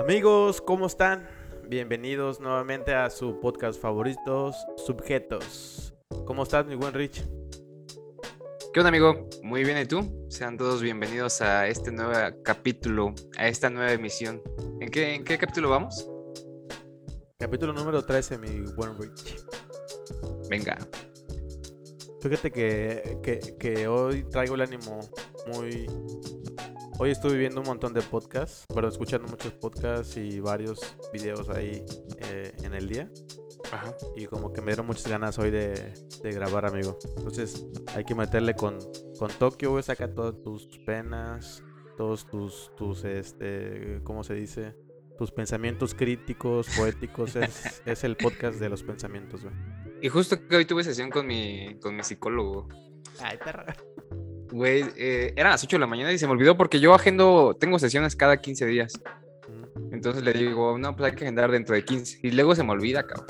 Amigos, ¿cómo están? Bienvenidos nuevamente a su podcast favoritos, Subjetos. ¿Cómo estás, mi buen Rich? ¿Qué onda, amigo? Muy bien, ¿y tú? Sean todos bienvenidos a este nuevo capítulo, a esta nueva emisión. ¿En qué, en qué capítulo vamos? Capítulo número 13, mi buen Rich. Venga. Fíjate que, que, que hoy traigo el ánimo muy Hoy estuve viendo un montón de podcasts, pero escuchando muchos podcasts y varios videos ahí eh, en el día. Ajá. Y como que me dieron muchas ganas hoy de, grabar, amigo. Entonces hay que meterle con, con Tokio, güey. Saca todas tus penas, todos tus, tus, este, ¿cómo se dice? Tus pensamientos críticos, poéticos. es, es el podcast de los pensamientos, güey. Y justo que hoy tuve sesión con mi, con mi psicólogo. Ay, perra. Güey, eh, eran las 8 de la mañana y se me olvidó porque yo agendo, tengo sesiones cada 15 días. Entonces le digo, no, pues hay que agendar dentro de 15. Y luego se me olvida, cabrón.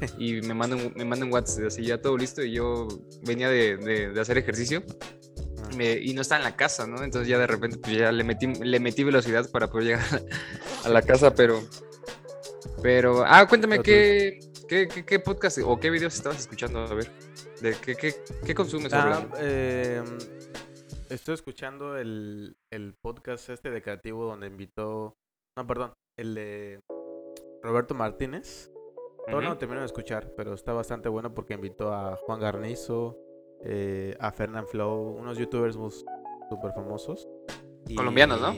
Y me mandan, me mandan WhatsApp así, ya todo listo. Y yo venía de, de, hacer ejercicio y no estaba en la casa, ¿no? Entonces ya de repente pues ya le metí, le metí velocidad para poder llegar a la casa, pero... Pero, ah, cuéntame qué, qué, qué, podcast o qué videos estabas escuchando, a ver. De qué, qué, qué consumes? Ah, eh, Estoy escuchando el, podcast este de Creativo donde invitó. No, perdón. El de Roberto Martínez. Todavía no termino de escuchar, pero está bastante bueno porque invitó a Juan Garnizo, eh, a Fernand Flow, unos youtubers súper famosos. Colombianos, ¿no?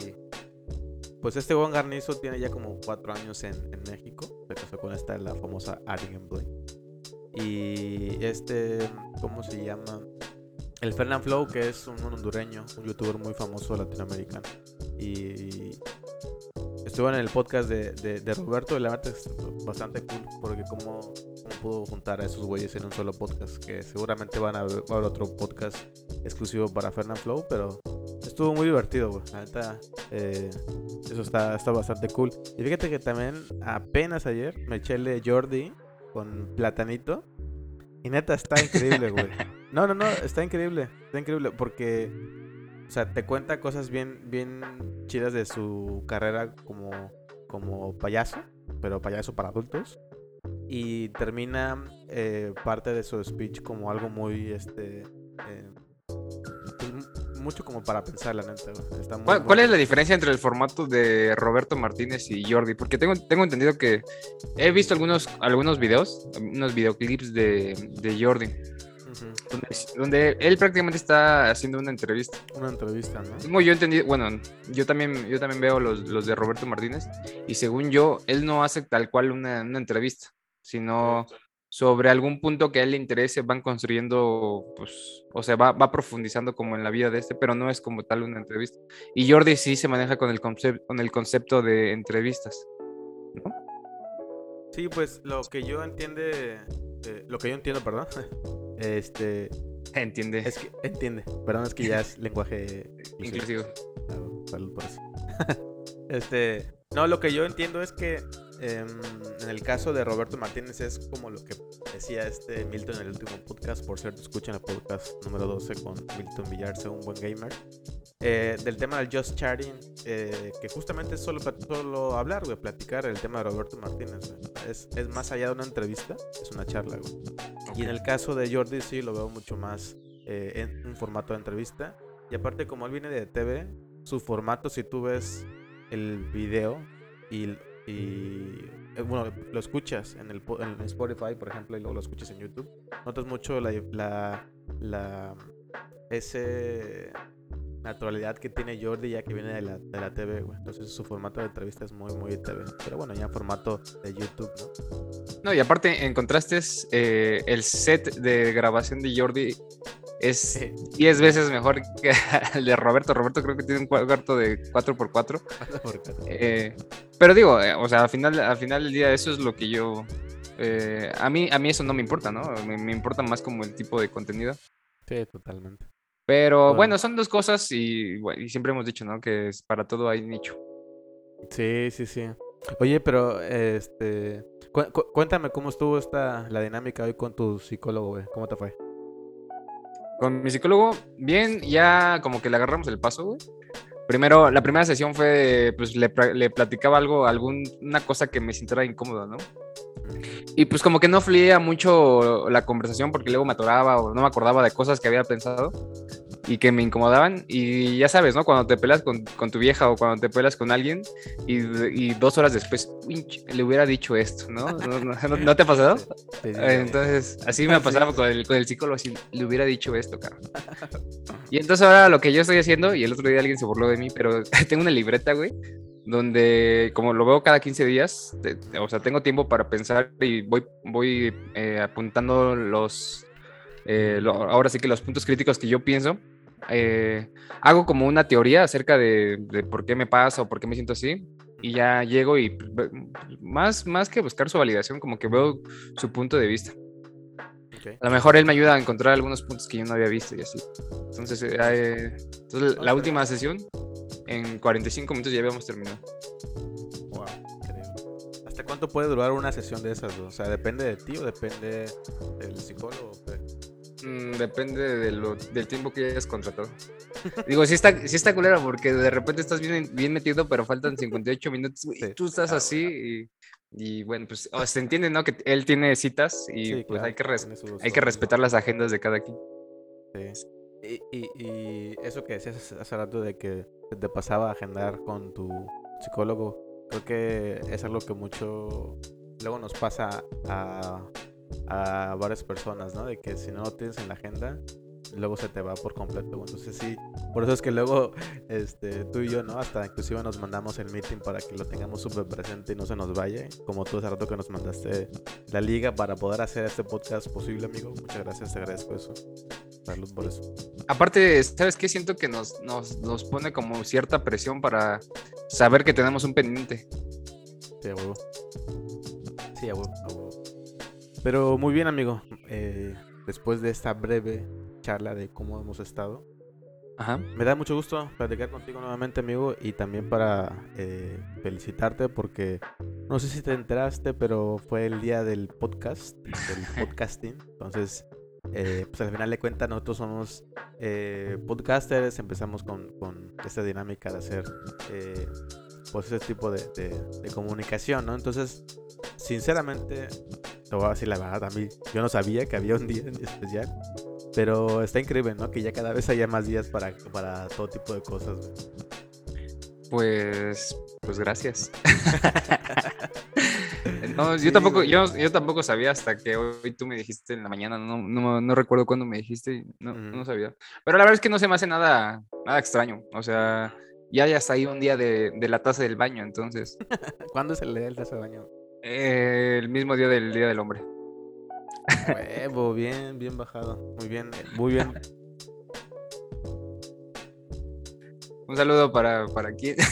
Pues este Juan Garnizo tiene ya como cuatro años en, México. Se casó con esta, la famosa Ari Blake. Y este, ¿cómo se llama? El Fernand Flow, que es un, hondureño, un youtuber muy famoso latinoamericano. Y estuvo en el podcast de, de, Roberto, y la verdad es bastante cool, porque como, pudo juntar a esos güeyes en un solo podcast, que seguramente van a ver, otro podcast exclusivo para Fernand Flow, pero estuvo muy divertido, güey. Eh, eso está, está bastante cool. Y fíjate que también apenas ayer me eché el de Jordi con Platanito. Y neta, está increíble, güey. No, no, no, está increíble. Está increíble porque, o sea, te cuenta cosas bien, bien chidas de su carrera como, como payaso, pero payaso para adultos. Y termina eh, parte de su speech como algo muy, este, eh, pues, mucho como para pensar, la neta. ¿Cuál, es la diferencia entre el formato de Roberto Martínez y Jordi? Porque tengo, tengo entendido que he visto algunos, algunos videos, unos videoclips de, de Jordi donde, él prácticamente está haciendo una entrevista. Una entrevista, ¿no? Como yo entendí, bueno, yo también, yo también veo los, los de Roberto Martínez y según yo, él no hace tal cual una, una entrevista, sino sobre algún punto que a él le interese, van construyendo, pues, o sea, va, va, profundizando como en la vida de este, pero no es como tal una entrevista. Y Jordi sí se maneja con el, concepto con el concepto de entrevistas, ¿no? Sí, pues lo que yo entiende, eh, lo que yo entiendo, perdón, Este. Entiende. Es que, entiende. Perdón, es que ya es lenguaje inclusivo. Salud por eso. este. No, lo que yo entiendo es que em, en el caso de Roberto Martínez es como lo que decía este Milton en el último podcast. Por cierto, escuchen el podcast número 12 con Milton Villarse, un buen gamer. Eh, del tema del Just Chatting, eh, que justamente es solo, solo hablar, güey, platicar el tema de Roberto Martínez. Es, es, más allá de una entrevista, es una charla, güey. Y en el caso de Jordi sí lo veo mucho más eh, en un formato de entrevista. Y aparte como él viene de TV, su formato, si tú ves el video y, y bueno, lo escuchas en, el, en Spotify, por ejemplo, y luego lo escuchas en YouTube, notas mucho la, la, la ese naturalidad que tiene Jordi ya que viene de la, de la TV, güey. Entonces su formato de entrevista es muy, muy de TV. Pero bueno, ya en formato de YouTube, ¿no? No, y aparte, en contrastes, eh, el set de grabación de Jordi es 10 veces mejor que el de Roberto. Roberto creo que tiene un cuarto de 4x4. Eh, pero digo, eh, o sea, al final, al final del día eso es lo que yo... a, mí, a mí eso no me importa, ¿no? Me, me importa más como el tipo de contenido. Sí, totalmente. Pero bueno, son dos cosas y, siempre hemos dicho, ¿no? Que es, para todo hay nicho. Sí, sí, sí. Oye, pero este, cuéntame cómo estuvo esta la dinámica hoy con tu psicólogo, güey. ¿Cómo te fue? Con mi psicólogo, bien, ya como que le agarramos el paso, güey. primero, la primera sesión fue, pues le, platicaba algo, alguna cosa que me sintiera incómoda, ¿no? Y pues como que no fluía mucho la conversación porque luego me atoraba o no me acordaba de cosas que había pensado y que me incomodaban. Y ya sabes, ¿no? Cuando te pelas con, tu vieja o cuando te pelas con alguien y, dos horas después le hubiera dicho esto, ¿no? ¿No, te ha pasado? Entonces, así me ha pasado con el, con el psicólogo, si le hubiera dicho esto, cabrón. Y entonces ahora lo que yo estoy haciendo, y el otro día alguien se burló de mí, pero tengo una libreta, güey, donde como lo veo cada 15 días, o sea, tengo tiempo para pensar y voy, voy eh, apuntando los, eh, ahora sí que los puntos críticos que yo pienso. Eh, hago como una teoría acerca de, por qué me pasa o por qué me siento así y ya llego y más, más que buscar su validación, como que veo su punto de vista. A lo mejor él me ayuda a encontrar algunos puntos que yo no había visto y así. Entonces, entonces la última sesión en 45 minutos ya habíamos terminado. Wow, ¿Hasta cuánto puede durar una sesión de esas? O sea, ¿depende de ti o depende del psicólogo? Mm, depende del tiempo que hayas contratado. Digo, sí está, sí está culera porque de repente estás bien, bien metido, pero faltan 58 minutos. y Tú estás así y, bueno, pues se entiende, ¿no? Que él tiene citas y pues hay, que hay que respetar las agendas de cada quien. Sí. Y, y, y, eso que decías hace rato de que te pasaba a agendar con tu psicólogo, creo que es algo que mucho luego nos pasa a, a varias personas, ¿no? De que si no lo tienes en la agenda, luego se te va por completo. Entonces sí, por eso es que luego este, tú y yo, ¿no? Hasta inclusive nos mandamos el meeting para que lo tengamos súper presente y no se nos vaya. Como tú hace rato que nos mandaste la liga para poder hacer este podcast posible, amigo. Muchas gracias, te agradezco eso. Salud por eso. Aparte, ¿sabes qué? Siento que nos, nos, nos pone como cierta presión para saber que tenemos un pendiente. Sí, a huevo. Sí, a huevo, a huevo. Pero muy bien, amigo. Eh, después de esta breve charla de cómo hemos estado. Ajá. Me da mucho gusto platicar contigo nuevamente, amigo, y también para eh, felicitarte porque no sé si te enteraste, pero fue el día del podcast, del podcasting. Entonces, eh, pues al final de cuentas nosotros somos eh, podcasters, empezamos con, con, esta dinámica de hacer pues ese tipo de, de, comunicación, ¿no? Entonces, sinceramente, te voy a decir la verdad, a mí yo no sabía que había un día en especial. Pero está increíble, ¿no? Que ya cada vez haya más días para, para todo tipo de cosas. Pues, pues gracias. no, yo tampoco, yo, yo, tampoco sabía hasta que hoy tú me dijiste en la mañana, no, no, no recuerdo cuándo me dijiste, no, no sabía. Pero la verdad es que no se me hace nada, nada extraño. O sea, ya ya está ahí un día de, de la taza del baño, entonces. ¿Cuándo es el día del taza del baño? Eh, el mismo día del Día del Hombre. Huevo, bien, bien bajado. Muy bien, muy bien. Un saludo para, para quién.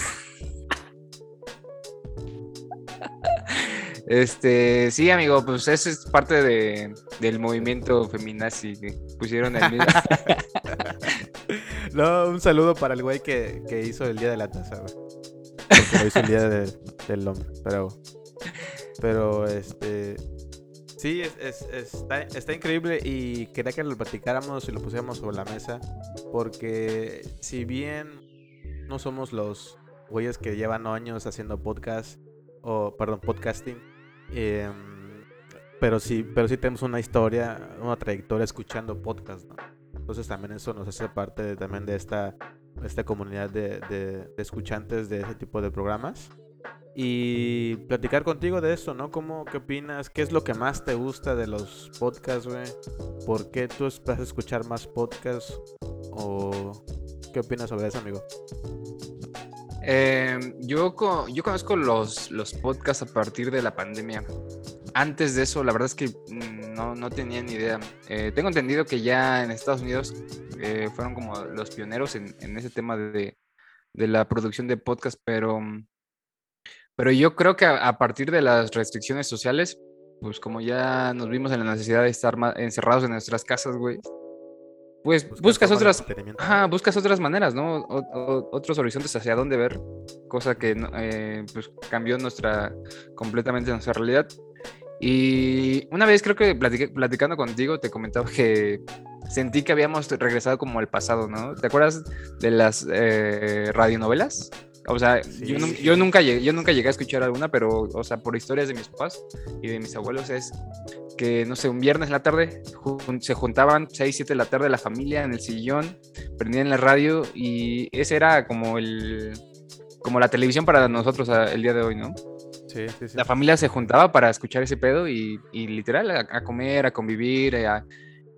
Este, sí, amigo, pues eso es parte de, del movimiento feminazi que pusieron el mismo. no, un saludo para el güey que, que hizo el día de la taza, güey. lo hizo el día del hombre, pero, pero, este, Sí, es, está, está, increíble y quería que lo platicáramos y lo pusiéramos sobre la mesa. Porque si bien no somos los güeyes que llevan años haciendo podcast, o perdón, podcasting, em, pero sí, pero sí tenemos una historia, una trayectoria escuchando podcast, ¿no? Entonces también eso nos hace parte también de esta, esta comunidad de, de escuchantes de ese tipo de programas y platicar contigo de eso, ¿no? ¿Cómo, qué opinas? ¿Qué es lo que más te gusta de los podcasts, güey? ¿Por qué tú vas a escuchar más podcasts? ¿O qué opinas sobre eso, amigo? Em, yo, yo conozco los, los podcasts a partir de la pandemia. Antes de eso, la verdad es que mm, no, no tenía ni idea. Eh, tengo entendido que ya en Estados Unidos eh, fueron como los pioneros en, en ese tema de, de la producción de podcasts, pero mm, pero yo creo que a, partir de las restricciones sociales, pues como ya nos vimos en la necesidad de estar encerrados en nuestras casas, güey, pues buscas, otras, buscas otras maneras, ¿no? otros horizontes hacia dónde ver, cosa que eh, pues cambió nuestra, completamente nuestra realidad. Y una vez creo que platicando contigo te comentaba que sentí que habíamos regresado como al pasado, ¿no? ¿Te acuerdas de las eh, radionovelas? O sea, yo, nunca llegué, yo nunca llegué a escuchar alguna, pero, o sea, por historias de mis papás y de mis abuelos es que, no sé, un viernes en la tarde se juntaban 6, 7 de la tarde la familia en el sillón, prendían la radio y ese era como el como la televisión para nosotros el día de hoy, ¿no? Sí, sí, sí. La familia se juntaba para escuchar ese pedo y, literal a, comer, a convivir.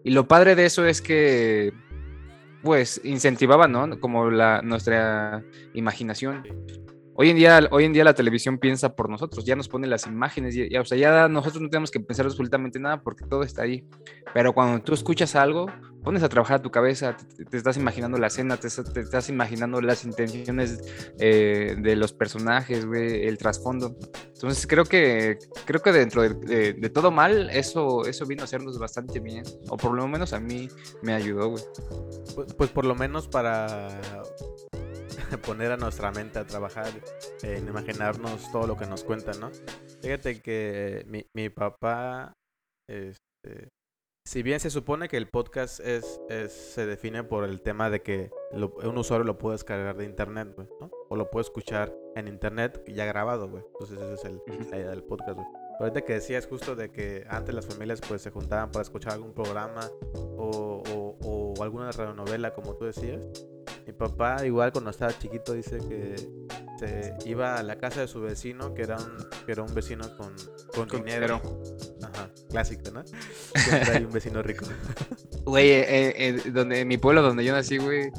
y lo padre de eso es que pues incentivaba, ¿no? Como la, nuestra imaginación. Hoy en, día, hoy en día la televisión piensa por nosotros, ya nos pone las imágenes, ya, o sea, ya nosotros no tenemos que pensar absolutamente nada porque todo está ahí. Pero cuando tú escuchas algo, pones a trabajar a tu cabeza, te, estás imaginando la escena, te, estás imaginando las intenciones eh, de los personajes, güey, el trasfondo. Entonces creo que creo que dentro de, todo mal, eso, eso vino a hacernos bastante bien. O por lo menos a mí me ayudó, güey. Pues, pues por lo menos para poner a nuestra mente a trabajar en imaginarnos todo lo que nos cuentan, ¿no? Fíjate que mi, mi papá, este, si bien se supone que el podcast es, se define por el tema de que un usuario lo puede descargar de internet, ¿no? O lo puede escuchar en internet ya grabado, güey. Entonces esa es el, la idea del podcast, güey. Ahorita que decías justo de que antes las familias pues se juntaban para escuchar algún programa o, o, o alguna radionovela, como tú decías. Mi papá, igual cuando estaba chiquito, dice que se iba a la casa de su vecino, que era un, que era un vecino con, con, dinero. Clásico, ¿no? Siempre hay un vecino rico. Güey, eh, eh, donde, en mi pueblo donde yo nací, güey,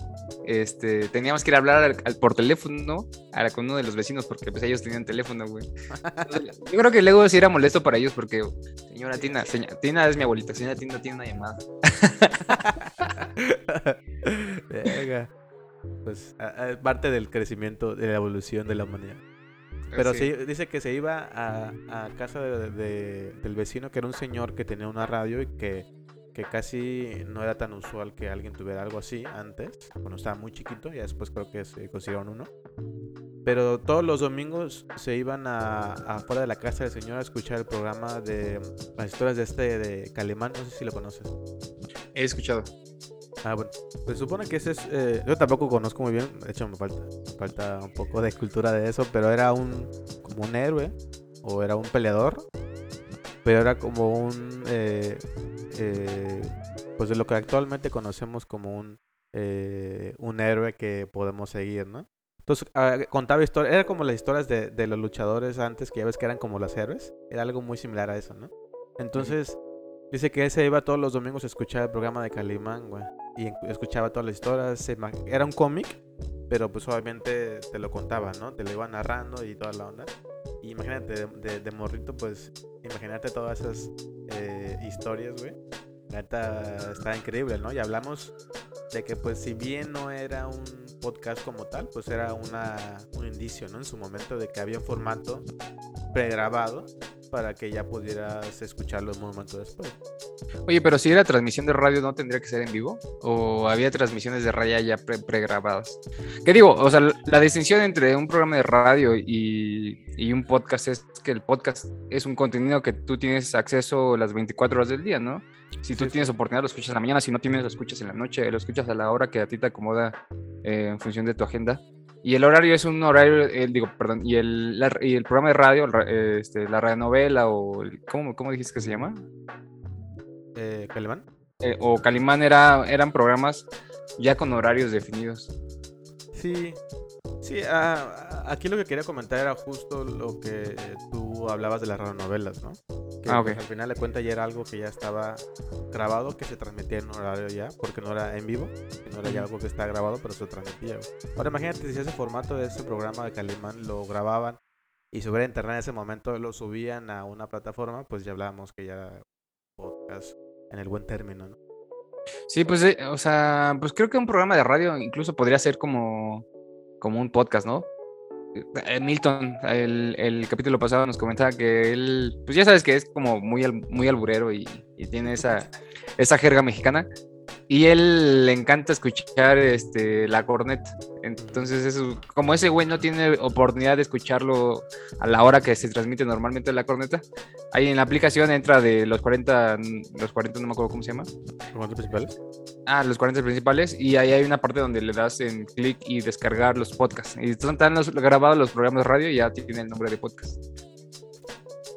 este, teníamos que ir a hablar por teléfono, ¿no? con uno de los vecinos, porque pues ellos tenían teléfono, güey. Yo creo que luego sí era molesto para ellos, porque, señora Tina, Tina es mi abuelita, señora Tina tiene una llamada. Venga pues parte del crecimiento, de la evolución de la humanidad. Pero sí. dice que se iba a, casa del vecino, que era un señor que tenía una radio y que, que casi no era tan usual que alguien tuviera algo así antes, cuando estaba muy chiquito, y después creo que se consiguieron uno. Pero todos los domingos se iban a, afuera de la casa del señor a escuchar el programa de las historias de este de Calimán, no sé si lo conoces. He escuchado. Ah, bueno. Pues supone que ese es. Eh, yo tampoco conozco muy bien. De hecho, me falta, falta un poco de cultura de eso. Pero era un. Como un héroe. O era un peleador. Pero era como un. Eh, eh, pues de lo que actualmente conocemos como un. un héroe que podemos seguir, ¿no? Entonces ah, contaba historias. Era como las historias de, de los luchadores antes. Que ya ves que eran como los héroes. Era algo muy similar a eso, ¿no? Entonces. Dice que ese iba todos los domingos a escuchar el programa de Calimán, güey y escuchaba todas las historias. Era un cómic, pero pues obviamente te lo contaba, ¿no? Te lo iba narrando y toda la onda. Y imagínate, de, morrito, pues imagínate todas esas eh, historias, güey. Neta, está increíble, ¿no? Y hablamos de que pues si bien no era un podcast como tal, pues era una, un indicio, ¿no? En su momento de que había un formato pregrabado para que ya pudieras escucharlo un momento después. Oye, pero si era transmisión de radio, ¿no tendría que ser en vivo? ¿O había transmisiones de radio ya pregrabadas? ¿Qué digo? O sea, la distinción entre un programa de radio y, y, un podcast es que el podcast es un contenido que tú tienes acceso las 24 horas del día, ¿no? Si tú tienes oportunidad, lo escuchas en la mañana, si no tienes, lo escuchas en la noche, lo escuchas a la hora que a ti te acomoda eh, en función de tu agenda. Y el horario es un horario, eh, digo, perdón, y el, y el programa de radio, este, la radionovela o, ¿cómo, ¿cómo dijiste que se llama? Eh, ¿Calimán? Eh, o Calimán era, eran programas ya con horarios definidos. Sí, sí, ah, aquí lo que quería comentar era justo lo que tú hablabas de las radionovelas, ¿no? Que ah, pues, al final de cuentas ya era algo que ya estaba grabado, que se transmitía en horario ya, porque no era en vivo, no era ya algo que está grabado, pero se transmitía. Ahora imagínate si ese formato de ese programa de Calimán lo grababan y sobre internet en ese momento lo subían a una plataforma, pues ya hablábamos que ya podcast en el buen término, ¿no? Sí, pues, eh, o sea, pues creo que un programa de radio incluso podría ser como, como un podcast, ¿no? Eh, Milton, el, el, capítulo pasado nos comentaba que él, pues ya sabes que es como muy, muy alburero y, tiene esa, esa jerga mexicana. Y él le encanta escuchar este, la corneta. Entonces, eso, como ese güey no tiene oportunidad de escucharlo a la hora que se transmite normalmente la corneta, ahí en la aplicación entra de los 40, los 40 no me acuerdo cómo se llama. ¿Los 40 principales? Ah, los 40 principales, y ahí hay una parte donde le das en clic y descargar los podcasts. Y están los, grabados los programas de radio y ya tiene el nombre de podcast.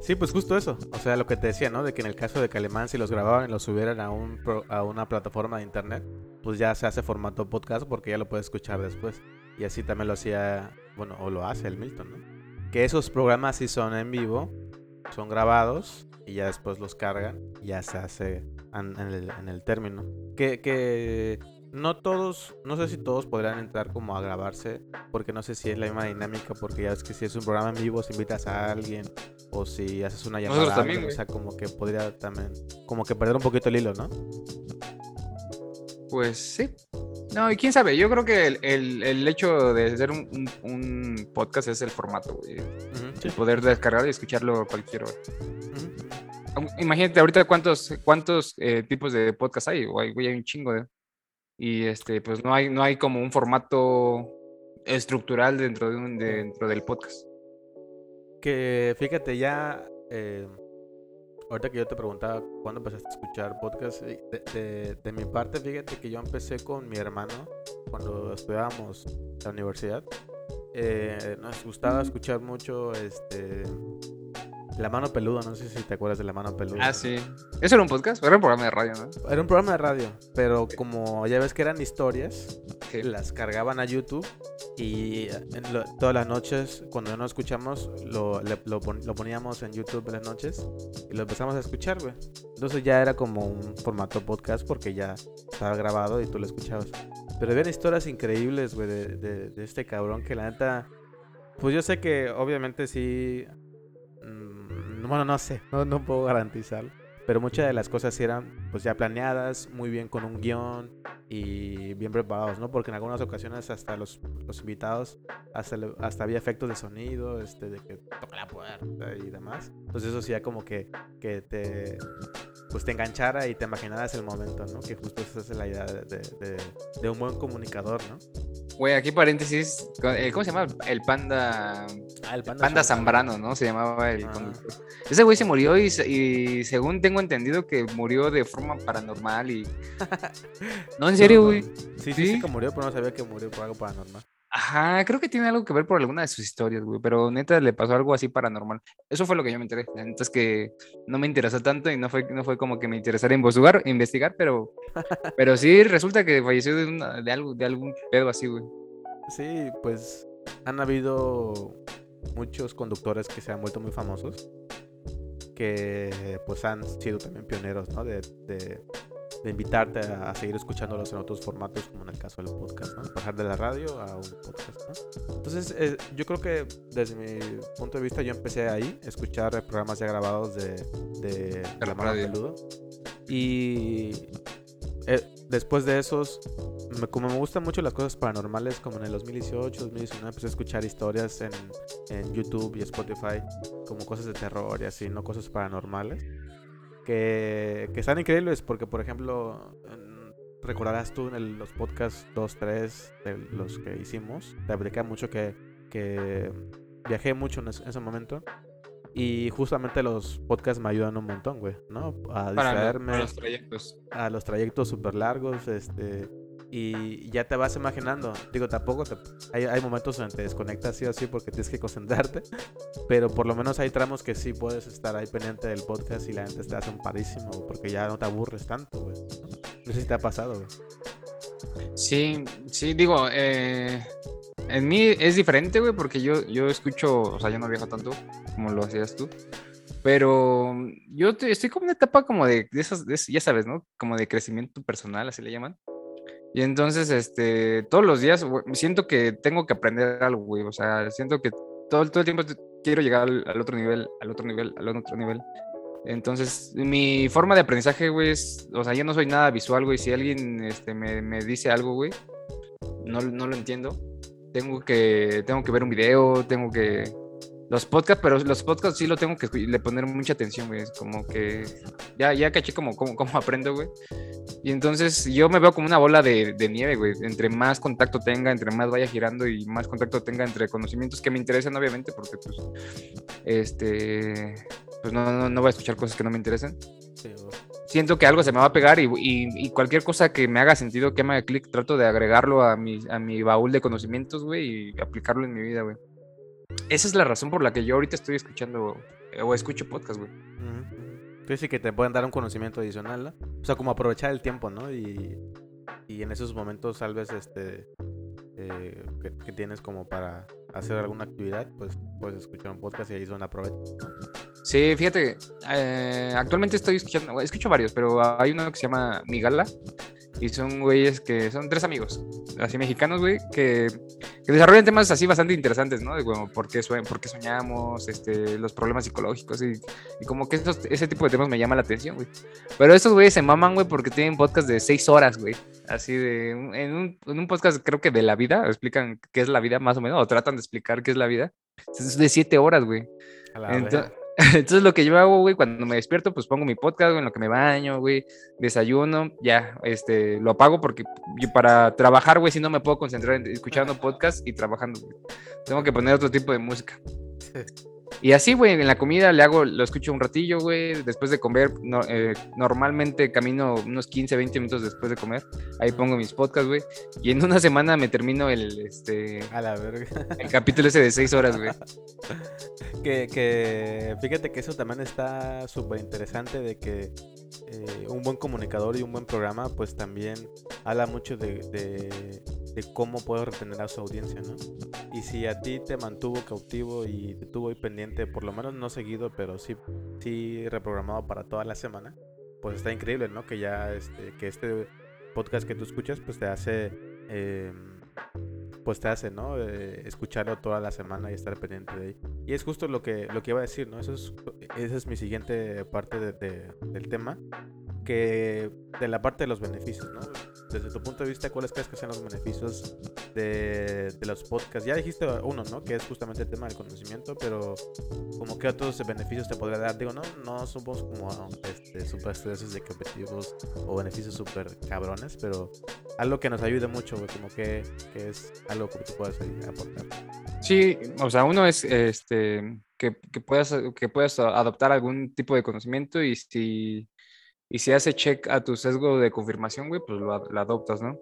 Sí, pues justo eso. O sea, lo que te decía, ¿no? De que en el caso de Calemán, si los grababan y los subieran a, un a una plataforma de internet, pues ya se hace formato podcast porque ya lo puedes escuchar después. Y así también lo hacía, bueno, o lo hace el Milton, ¿no? Que esos programas sí son en vivo, son grabados y ya después los cargan y ya se hace en, el, en el, término. Que, que no todos, no sé si todos podrán entrar como a grabarse, porque no sé si es la misma dinámica, porque ya es que si es un programa en vivo, si invitas a alguien, o si haces una llamada, también, o sea, como que podría también, como que perder un poquito el hilo, ¿no? Pues sí. No, y quién sabe, yo creo que el, hecho de hacer un, podcast es el formato, güey. El poder descargar y escucharlo cualquier hora. Imagínate ahorita cuántos, cuántos eh, tipos de podcast hay, güey, hay un chingo de... Y este, pues no hay, no hay como un formato estructural dentro, de un, dentro del podcast. Que fíjate, ya. Eh, ahorita que yo te preguntaba cuándo empezaste a escuchar podcast, eh, de, mi parte, fíjate que yo empecé con mi hermano cuando estudiábamos la universidad. Eh, nos gustaba escuchar mucho este la mano peluda, no sé si te acuerdas de La mano peluda. Ah, sí. ¿Eso era un podcast? Era un programa de radio, ¿no? Era un programa de radio, pero como ya ves que eran historias, las cargaban a YouTube y todas las noches, cuando no escuchamos, lo, lo, poníamos en YouTube en las noches y lo empezamos a escuchar, güey. Entonces ya era como un formato podcast porque ya estaba grabado y tú lo escuchabas. Pero había historias increíbles, güey, de, de este cabrón que la neta... Pues yo sé que obviamente sí bueno, no sé, no, no puedo garantizarlo. Pero muchas de las cosas eran pues ya planeadas, muy bien con un guion y bien preparados, ¿no? Porque en algunas ocasiones hasta los, los invitados, hasta, hasta había efectos de sonido, este, de que toca la puerta y demás. Entonces eso hacía como que, que te, pues te enganchara y te imaginaras el momento, ¿no? Que justo esa es la idea de, de, de un buen comunicador, ¿no? Güey, aquí paréntesis, eh, ¿cómo se llama? El panda. Ah, el panda, Zambrano, ¿no? Se llamaba el ah. conductor. Ese güey se murió y, y, según tengo entendido que murió de forma paranormal y. no, en serio, güey. Sí, sí, sí, que murió, pero no sabía que murió por algo paranormal. Ajá, creo que tiene algo que ver por alguna de sus historias, güey, pero neta le pasó algo así paranormal. Eso fue lo que yo me enteré. Entonces que no me interesó tanto y no fue, no fue como que me interesara investigar, investigar pero, pero sí resulta que falleció de, una, de, algo, de algún pedo así, güey. Sí, pues han habido muchos conductores que se han vuelto muy famosos, que pues han sido también pioneros, ¿no? de de invitarte a, seguir escuchándolos en otros formatos, como en el caso del podcast, ¿no? Pasar de la radio a un podcast, Entonces, eh, yo creo que desde mi punto de vista, yo empecé ahí, escuchar programas ya grabados de, de, la mano peludo. Y eh, después de esos, como me gustan mucho las cosas paranormales, como en el 2018, 2019, empecé a escuchar historias en, en YouTube y Spotify, como cosas de terror y así, no cosas paranormales que, que están increíbles porque, por ejemplo, recordarás tú en los podcasts 2, 3 de los que hicimos, te hablé mucho que, que viajé mucho en ese, momento. Y justamente los podcasts me ayudan un montón, güey, ¿no? A distraerme. a los trayectos. A los trayectos súper largos, este y ya te vas imaginando. Digo, tampoco hay, hay, momentos donde te desconectas sí o sí porque tienes que concentrarte, pero por lo menos hay tramos que sí puedes estar ahí pendiente del podcast y la gente te hace un parísimo porque ya no te aburres tanto, güey. No sé si te ha pasado, güey. Sí, sí, digo, eh, en mí es diferente, güey, porque yo, yo escucho, o sea, yo no viajo tanto como lo hacías tú. Pero yo estoy como en una etapa como de, de esas, ya sabes, ¿no? Como de crecimiento personal, así le llaman. Y entonces, este, todos los días siento que tengo que aprender algo, güey. O sea, siento que todo, todo el tiempo quiero llegar al, otro nivel, al otro nivel, al otro nivel. Entonces, mi forma de aprendizaje, güey, es, o sea, yo no soy nada visual, güey. Si alguien este, me, me dice algo, güey, no, no lo entiendo. Tengo que, tengo que ver un video, tengo que, los podcasts, pero los podcasts sí lo tengo que le poner mucha atención, güey. Como que ya, ya caché como, como, como aprendo, güey. Y entonces yo me veo como una bola de, de, nieve, güey. Entre más contacto tenga, entre más vaya girando y más contacto tenga entre conocimientos que me interesan, obviamente, porque pues, este, pues no, no, no voy a escuchar cosas que no me interesan. Siento que algo se me va a pegar y, y, cualquier cosa que me haga sentido, que me haga clic, trato de agregarlo a mi, a mi baúl de conocimientos, güey, y aplicarlo en mi vida, güey. Esa es la razón por la que yo ahorita estoy escuchando o escucho podcast, güey. Uh sí que te pueden dar un conocimiento adicional, ¿no? O sea, como aprovechar el tiempo, ¿no? Y, y en esos momentos, tal vez, este, eh, que, tienes como para hacer alguna actividad, pues puedes escuchar un podcast y ahí es donde aprovechas. Sí, fíjate, eh, actualmente estoy escuchando, escucho varios, pero hay uno que se llama Migala y son güeyes que son tres amigos, así mexicanos, güey, que, que, desarrollan temas así bastante interesantes, ¿no? De como por qué, por qué soñamos, este, los problemas psicológicos y, y como que ese tipo de temas me llama la atención, güey. Pero estos güeyes se maman, güey, porque tienen podcast de seis horas, güey. Así de, en un, en un podcast creo que de la vida, explican qué es la vida más o menos, o tratan de explicar qué es la vida. Es de siete horas, güey. Entonces, entonces lo que yo hago, güey, cuando me despierto, pues pongo mi podcast, güey, en lo que me baño, güey, desayuno, ya, este, lo apago porque yo para trabajar, güey, si no me puedo concentrar en escuchando podcast y trabajando, güey. Tengo que poner otro tipo de música. Y así, güey, en la comida le hago, lo escucho un ratillo, güey. Después de comer, eh, normalmente camino unos 15, 20 minutos después de comer. Ahí pongo mis podcasts, güey. Y en una semana me termino el, este... A la verga. El capítulo ese de 6 horas, güey. que, que, fíjate que eso también está súper interesante de que eh, un buen comunicador y un buen programa, pues también habla mucho de, de, cómo puedo retener a su audiencia, ¿no? Y si a ti te mantuvo cautivo y te tuvo ahí pendiente, por lo menos no seguido, pero sí, sí reprogramado para toda la semana, pues está increíble, ¿no? Que ya este, que este podcast que tú escuchas, pues te hace... Eh, pues te hace, ¿no? Eh, escucharlo toda la semana y estar pendiente de ahí. Y es justo lo que, lo que iba a decir, ¿no? Eso es, esa es mi siguiente parte del tema, que de la parte de los beneficios, ¿no? Desde tu punto de vista, ¿cuáles crees que sean los beneficios de, los podcasts? Ya dijiste uno, ¿no? Que es justamente el tema del conocimiento, pero como que otros beneficios te podría dar. Digo, no, no somos como este, super estreses de que objetivos o beneficios súper cabrones, pero algo que nos ayude mucho, como que, que es algo que tú puedas aportar. Sí, o sea, uno es este que, que, puedas, que puedas adoptar algún tipo de conocimiento y si y si hace check a tu sesgo de confirmación, güey, pues lo, adoptas, ¿no?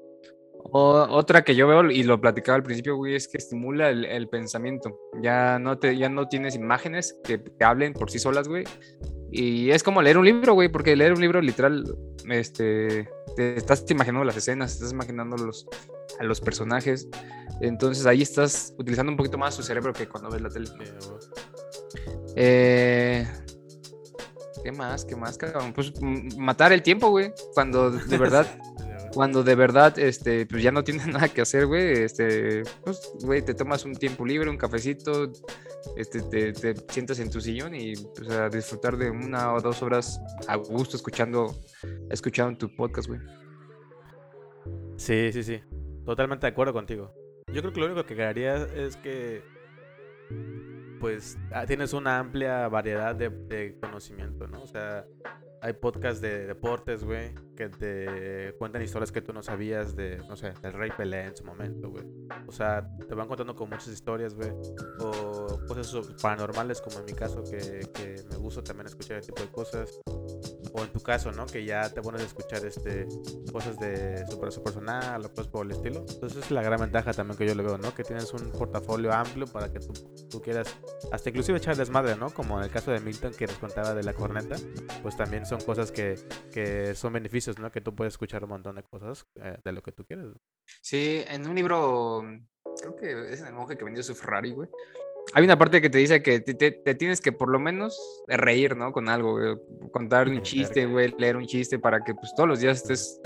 otra que yo veo y lo platicaba al principio, güey, es que estimula el, pensamiento. Ya no, te, ya no tienes imágenes que te hablen por sí solas, güey. Y es como leer un libro, güey, porque leer un libro literal, este, te estás imaginando las escenas, estás imaginando los, a los personajes. Entonces ahí estás utilizando un poquito más tu cerebro que cuando ves la tele. Eh, ¿Qué más? ¿Qué más, cabrón? Pues matar el tiempo, güey. Cuando de verdad, cuando de verdad, este, pues ya no tienes nada que hacer, güey. Este, pues, güey, te tomas un tiempo libre, un cafecito, este, te, sientas en tu sillón y pues a disfrutar de una o dos horas a gusto escuchando, escuchando tu podcast, güey. Sí, sí, sí. Totalmente de acuerdo contigo. Yo creo que lo único que quedaría es que pues ah, tienes una amplia variedad de, conocimiento, ¿no? O sea, hay podcasts de deportes, güey, que te cuentan historias que tú no sabías de, no sé, del Rey Pelé en su momento, güey. O sea, te van contando con muchas historias, güey. O cosas paranormales, como en mi caso, que, que me gusta también escuchar ese tipo de cosas o en tu caso, ¿no? Que ya te pones a escuchar este, cosas de super personal o cosas por el estilo. Entonces es la gran ventaja también que yo le veo, ¿no? Que tienes un portafolio amplio para que tú, tú quieras hasta inclusive echar desmadre, ¿no? Como en el caso de Milton que nos contaba de la corneta, pues también son cosas que, que son beneficios, ¿no? Que tú puedes escuchar un montón de cosas eh, de lo que tú quieres. Sí, en un libro, creo que es en el monje que vendió su Ferrari, güey hay una parte que te dice que te, tienes que por lo menos reír, ¿no? Con algo, contar un chiste, güey, leer un chiste para que pues todos los días estés...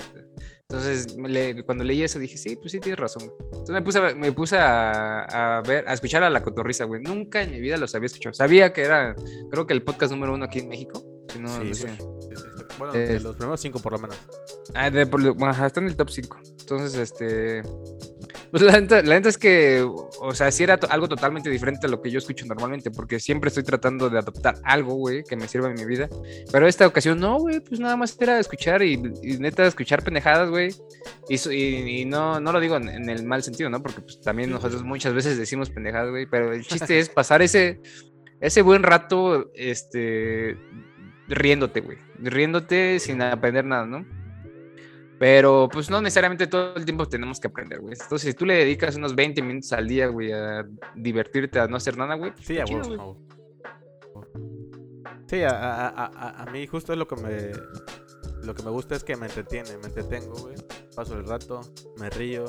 Entonces, cuando leí eso dije, sí, pues sí, tienes razón. Entonces me puse, a, me puse a, ver, a escuchar a La Cotorrisa, güey. Nunca en mi vida los había escuchado. Sabía que era, creo que el podcast número uno aquí en México. sí, Bueno, de los primeros cinco por lo menos. Ah, de, bueno, está en el top cinco. Entonces, este Pues la neta, es que, o sea, sí era algo totalmente diferente a lo que yo escucho normalmente, porque siempre estoy tratando de adoptar algo, güey, que me sirva en mi vida. Pero esta ocasión, no, güey, pues nada más era escuchar y, neta escuchar pendejadas, güey. Y, y, no, no lo digo en, el mal sentido, ¿no? Porque pues, también nosotros muchas veces decimos pendejadas, güey, pero el chiste es pasar ese, ese buen rato, este, riéndote, güey. Riéndote sin aprender nada, ¿no? Pero pues no necesariamente todo el tiempo tenemos que aprender, güey. Entonces, si tú le dedicas unos 20 minutos al día, güey, a divertirte, a no hacer nada, güey. Sí, a vos, Sí, a, a, a, a, mí justo es lo que me lo que me gusta es que me entretiene, me entretengo, güey. Paso el rato, me río,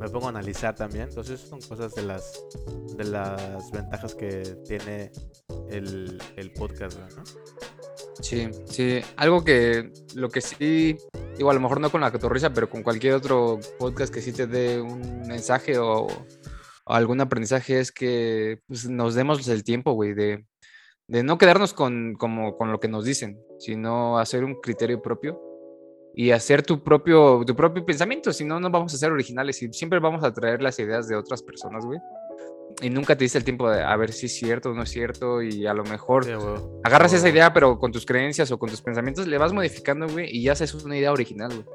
me pongo a analizar también. Entonces son cosas de las de las ventajas que tiene el, el podcast, ¿no? Sí, sí. Algo que lo que sí digo, a lo mejor no con la cotorrisa, pero con cualquier otro podcast que sí te dé un mensaje o, algún aprendizaje es que pues, nos demos el tiempo, güey, de, no quedarnos con, como, con lo que nos dicen, sino hacer un criterio propio y hacer tu propio, tu propio pensamiento, si no, no vamos a ser originales y siempre vamos a traer las ideas de otras personas, güey y nunca te diste el tiempo de a ver si es cierto o no es cierto y a lo mejor agarras esa idea pero con tus creencias o con tus pensamientos le vas modificando, güey, y ya haces una idea original, güey.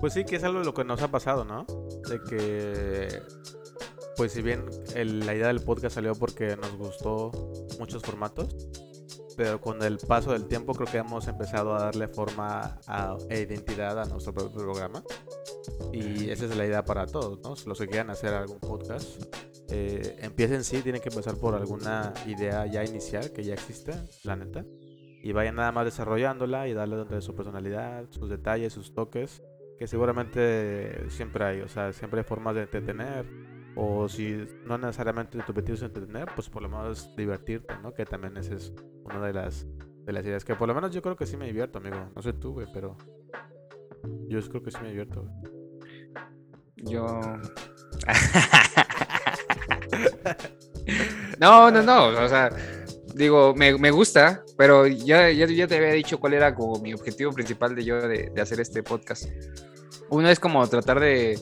Pues sí, que es algo de lo que nos ha pasado, ¿no? De que, pues si bien la idea del podcast salió porque nos gustó muchos formatos, pero con el paso del tiempo creo que hemos empezado a darle forma e identidad a nuestro programa. Y esa es la idea para todos, ¿no? Los que quieran hacer algún podcast, eh, empiecen sí, tienen que empezar por alguna idea ya inicial que ya existe, la neta. Y vayan nada más desarrollándola y darle donde su personalidad, sus detalles, sus toques, que seguramente siempre hay, o sea, siempre hay formas de entretener. O si no necesariamente tu objetivo es entretener, pues por lo menos divertirte, ¿no? Que también esa es una de las, de las ideas que por lo menos yo creo que sí me divierto, amigo. No sé tú, güey, pero yo creo que sí me divierto, güey. Yo. no, no, no. O sea, digo, me, me gusta, pero ya, ya, ya, te había dicho cuál era como mi objetivo principal de yo de, de hacer este podcast. Uno es como tratar de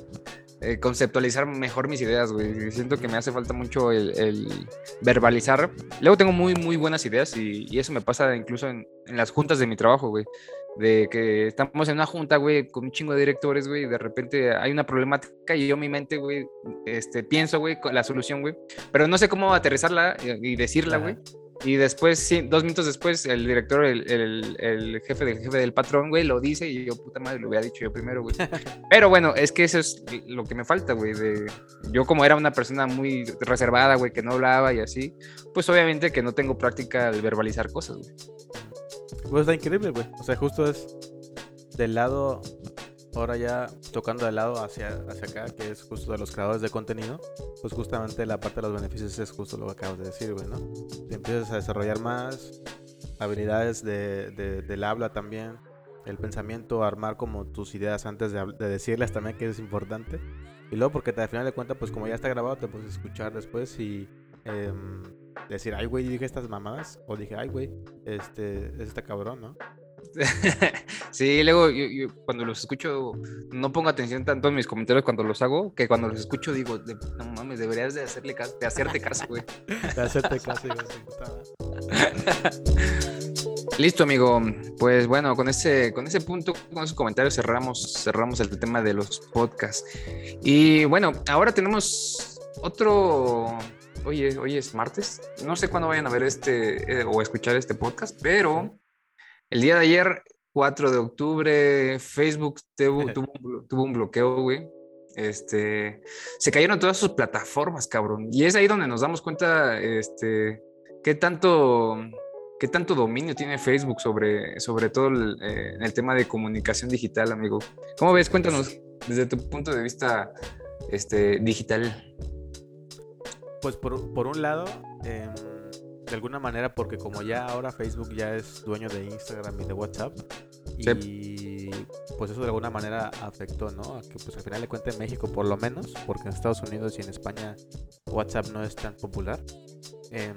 eh, conceptualizar mejor mis ideas, güey. Siento que me hace falta mucho el, verbalizar. Luego tengo muy, muy buenas ideas y, y eso me pasa incluso en, en, las juntas de mi trabajo, güey de que estamos en una junta, güey, con un chingo de directores, güey, y de repente hay una problemática y yo mi mente, güey, este, pienso, güey, la solución, güey, pero no sé cómo aterrizarla y decirla, güey. Y después, sí, dos minutos después, el director, el, el, el, jefe del jefe del patrón, güey, lo dice y yo, puta madre, lo hubiera dicho yo primero, güey. Pero bueno, es que eso es lo que me falta, güey. De... Yo como era una persona muy reservada, güey, que no hablaba y así, pues obviamente que no tengo práctica al verbalizar cosas, güey. Pues está increíble, güey. O sea, justo es del lado, ahora ya tocando del lado hacia, hacia acá, que es justo de los creadores de contenido, pues justamente la parte de los beneficios es justo lo que acabas de decir, güey, ¿no? Te empiezas a desarrollar más habilidades de, del habla también, el pensamiento, armar como tus ideas antes de, decirlas también, que es importante. Y luego porque al final de cuentas, pues como ya está grabado, te puedes escuchar después y... Em, decir, ay, güey, dije estas mamadas. O dije, ay, güey, este, es este cabrón, ¿no? sí, luego yo, cuando los escucho no pongo atención tanto en mis comentarios cuando los hago, que cuando los escucho digo, no mames, deberías de hacerle caso, de hacerte caso, güey. de hacerte caso, Listo, amigo. Pues bueno, con ese, con ese punto, con esos comentarios cerramos, cerramos el tema de los podcasts. Y bueno, ahora tenemos otro hoy es, martes. No sé cuándo vayan a ver este eh, o escuchar este podcast, pero el día de ayer, 4 de octubre, Facebook tuvo, un bloqueo, güey. Este, se cayeron todas sus plataformas, cabrón. Y es ahí donde nos damos cuenta, este, qué tanto, qué tanto dominio tiene Facebook sobre, sobre todo el, eh, el tema de comunicación digital, amigo. ¿Cómo ves? Cuéntanos desde tu punto de vista este, digital. Pues por, por un lado, em, de alguna manera, porque como ya ahora Facebook ya es dueño de Instagram y de WhatsApp, y pues eso de alguna manera afectó, ¿no? A que pues al final le cuente en México por lo menos, porque en Estados Unidos y en España WhatsApp no es tan popular. Em,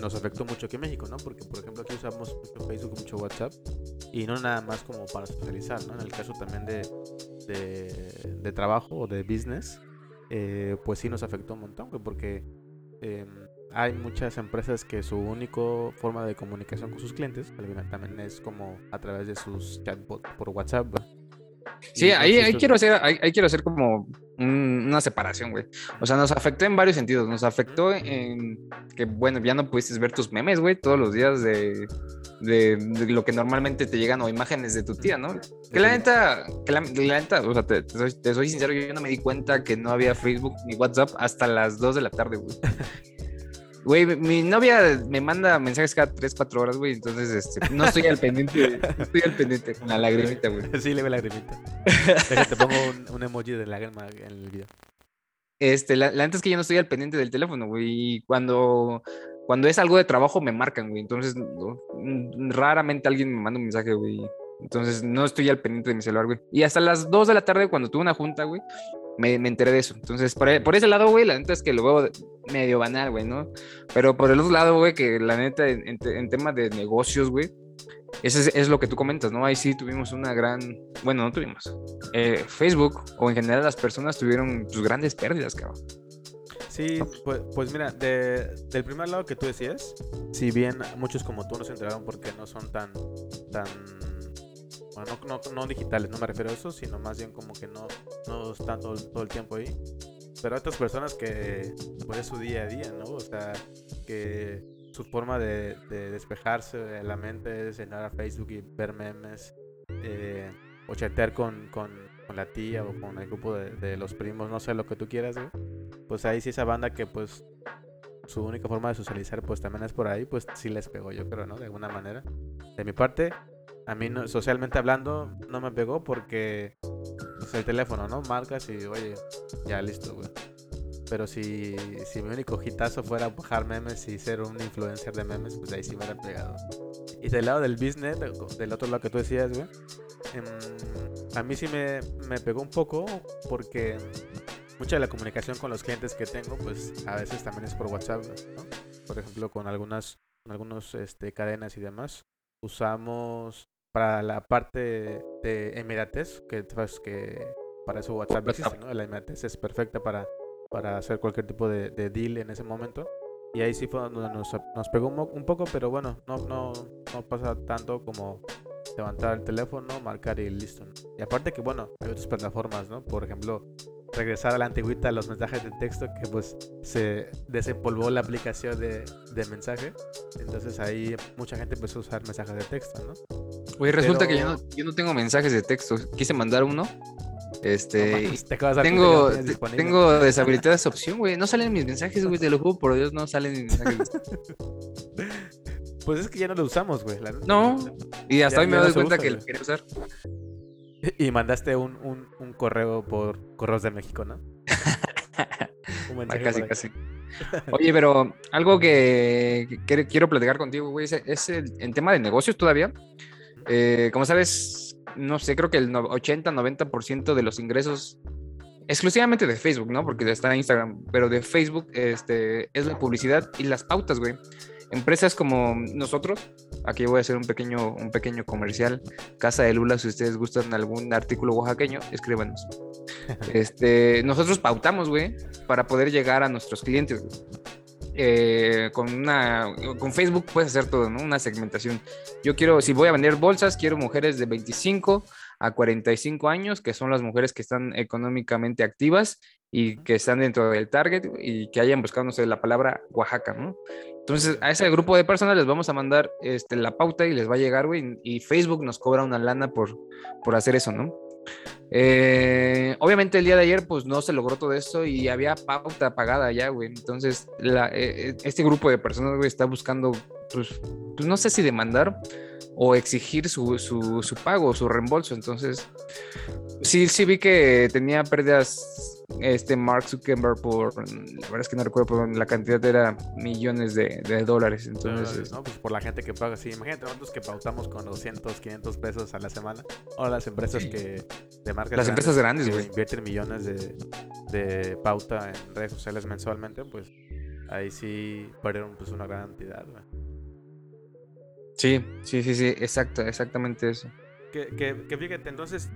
nos afectó mucho aquí en México, ¿no? Porque por ejemplo aquí usamos mucho Facebook, mucho WhatsApp y no nada más como para socializar, ¿no? En el caso también de, de, trabajo o de business, eh, pues sí nos afectó un montón, porque em, hay muchas empresas que su única forma de comunicación con sus clientes también es como a través de sus chatbots por WhatsApp. Sí, ahí, quiero hacer, ahí, quiero hacer como una separación, güey. O sea, nos afectó en varios sentidos. Nos afectó en que, bueno, ya no pudiste ver tus memes, güey, todos los días de, de, lo que normalmente te llegan o imágenes de tu tía, ¿no? Que la neta, que la, neta, o sea, te, te, soy, sincero, yo no me di cuenta que no había Facebook ni WhatsApp hasta las 2 de la tarde, güey. Güey, mi novia me manda mensajes cada 3, 4 horas, güey. Entonces, este, no estoy al pendiente. Estoy al pendiente con la lagrimita, güey. Sí, le ve lagrimita. te pongo un, emoji de lágrima en el video. Este, la, la es que yo no estoy al pendiente del teléfono, güey. Y cuando, cuando es algo de trabajo me marcan, güey. Entonces, raramente alguien me manda un mensaje, güey. Entonces, no estoy al pendiente de mi celular, güey. Y hasta las 2 de la tarde, cuando tuve una junta, güey, me, enteré de eso. Entonces, por, por, ese lado, güey, la neta es que lo veo medio banal, güey, ¿no? Pero por el otro lado, güey, que la neta, en, en, temas de negocios, güey, eso es, lo que tú comentas, ¿no? Ahí sí tuvimos una gran, bueno, no tuvimos. Eh, Facebook o en general las personas tuvieron sus grandes pérdidas, cabrón. Sí, pues, pues mira, del primer lado que tú decías, si bien muchos como tú no se enteraron porque no son tan, tan bueno, no, no, digitales, no me refiero a eso, sino más bien como que no, no están todo, el tiempo ahí. Pero otras personas que pues es su día a día, ¿no? O sea, que su forma de, despejarse de la mente es entrar a Facebook y ver memes eh, o chatear con, con, la tía o con el grupo de, los primos, no sé lo que tú quieras, Pues ahí sí esa banda que pues su única forma de socializar pues también es por ahí, pues sí les pegó yo creo, ¿no? De alguna manera. De mi parte, a mí no, socialmente hablando no me pegó porque pues, el teléfono, ¿no? Marcas y oye, ya listo, güey. Pero si, si mi único hitazo fuera bajar memes y ser un influencer de memes, pues ahí sí me hubiera pegado. Y del lado del business, del otro lado que tú decías, güey, em, a mí sí me, me pegó un poco porque mucha de la comunicación con los clientes que tengo, pues a veces también es por WhatsApp, ¿no? Por ejemplo, con algunas, algunos este, cadenas y demás, usamos para la parte de Emirates, que, pues, que para eso WhatsApp existe, ¿no? La Emirates es perfecta para, para hacer cualquier tipo de, deal en ese momento. Y ahí sí fue donde nos, nos pegó un, poco, pero bueno, no, no, no pasa tanto como levantar el teléfono, marcar y listo. Y aparte que bueno, hay otras plataformas, ¿no? Por ejemplo, regresar a la antigüita los mensajes de texto que pues se desempolvó la aplicación de, de mensaje. Entonces ahí mucha gente empezó a usar mensajes de texto, ¿no? Oye, resulta que yo no, yo no tengo mensajes de texto. Quise mandar uno. Este. tengo, tengo deshabilitada esa opción, güey. No salen mis mensajes, güey. Te lo juro por Dios, no salen mis mensajes. pues es que ya no lo usamos, güey. no. Y hasta hoy me doy cuenta que lo quería usar. Y mandaste un, un, un correo por Correos de México, ¿no? un ah, casi, casi. Oye, pero algo que, quiero platicar contigo, güey, es, el, tema de negocios todavía. Eh, como sabes, no sé, creo que el 80-90% de los ingresos exclusivamente de Facebook, ¿no? Porque está en Instagram, pero de Facebook este, es la publicidad y las pautas, güey empresas como nosotros, aquí voy a hacer un pequeño, un pequeño comercial, Casa de Lula, si ustedes gustan algún artículo oaxaqueño, escríbanos. Este, nosotros pautamos, güey, para poder llegar a nuestros clientes. Eh, con una con Facebook puedes hacer todo, ¿no? Una segmentación. Yo quiero, si voy a vender bolsas, quiero mujeres de 25 a 45 años, que son las mujeres que están económicamente activas y que están dentro del target y que hayan buscado, no sé, la palabra Oaxaca, ¿no? Entonces, a ese grupo de personas les vamos a mandar este, la pauta y les va a llegar, güey, y Facebook nos cobra una lana por, por hacer eso, ¿no? Eh, obviamente el día de ayer pues no se logró todo eso y había pauta pagada ya, güey. Entonces eh, eh, este grupo de personas, güey, está buscando, pues, pues no sé si demandar o exigir su, su, su pago, su reembolso. Entonces, sí, sí vi que tenía pérdidas este Mark Zuckerberg por, la verdad es que no recuerdo, pero la cantidad era millones de, dólares. Entonces, ¿no? Pues por la gente que paga, sí, imagínate nosotros que pautamos con 200, 500 pesos a la semana. O las empresas que de marcas Las empresas grandes, güey. Invierten millones de, de pauta en redes sociales mensualmente, pues ahí sí perdieron pues una gran cantidad, Sí, sí, sí, sí, exacto, exactamente eso. Que, que, que fíjate, entonces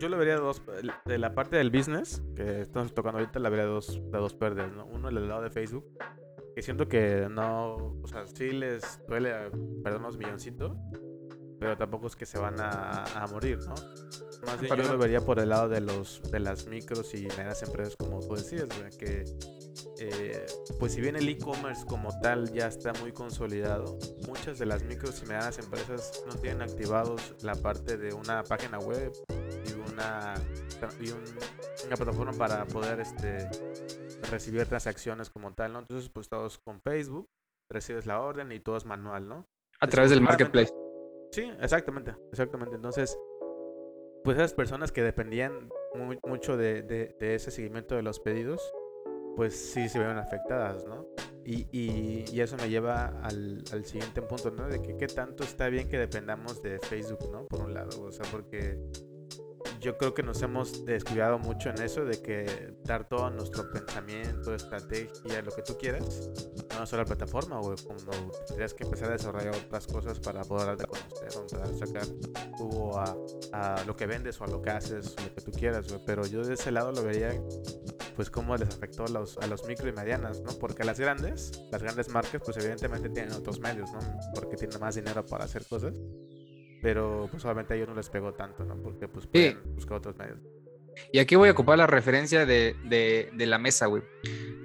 yo lo vería dos. De la parte del business, que estamos tocando ahorita, la vería dos, de dos pérdidas, ¿no? Uno, el lado de Facebook, que siento que no. O sea, sí les duele perder unos milloncitos, pero tampoco es que se van a, a morir, ¿no? Más bien yo lo vería por el lado de los de las micros y medianas empresas, como tú decías, que eh, pues si bien el e-commerce como tal ya está muy consolidado, muchas de las micros y medianas empresas no tienen activados la parte de una página web y una, y una plataforma para poder este, recibir transacciones como tal, ¿no? Entonces, pues todos con Facebook, recibes la orden y todo es manual, ¿no? A través del marketplace. Sí, exactamente, exactamente. Entonces, pues esas personas que dependían mucho de, de, ese seguimiento de los pedidos, pues sí se ven afectadas, ¿no? Y, y, y eso me lleva al, al, siguiente punto, ¿no? De que qué tanto está bien que dependamos de Facebook, ¿no? Por un lado, o sea, porque yo creo que nos hemos descuidado mucho en eso de que dar todo nuestro pensamiento, estrategia, lo que tú quieras, a una sola plataforma, o cuando tendrías que empezar a desarrollar otras cosas para poder darte a conocer, para sacar jugo a, a, lo que vendes o a lo que haces, lo que tú quieras, Pero yo de ese lado lo vería, pues, cómo les afectó a los, a los micro y medianas, ¿no? Porque a las grandes, las grandes marcas, pues, evidentemente tienen otros medios, ¿no? Porque tienen más dinero para hacer cosas. Pero pues obviamente a ellos no les pegó tanto, ¿no? Porque pues pueden buscar otros medios. Y aquí voy a ocupar la referencia de, de, de la mesa, güey.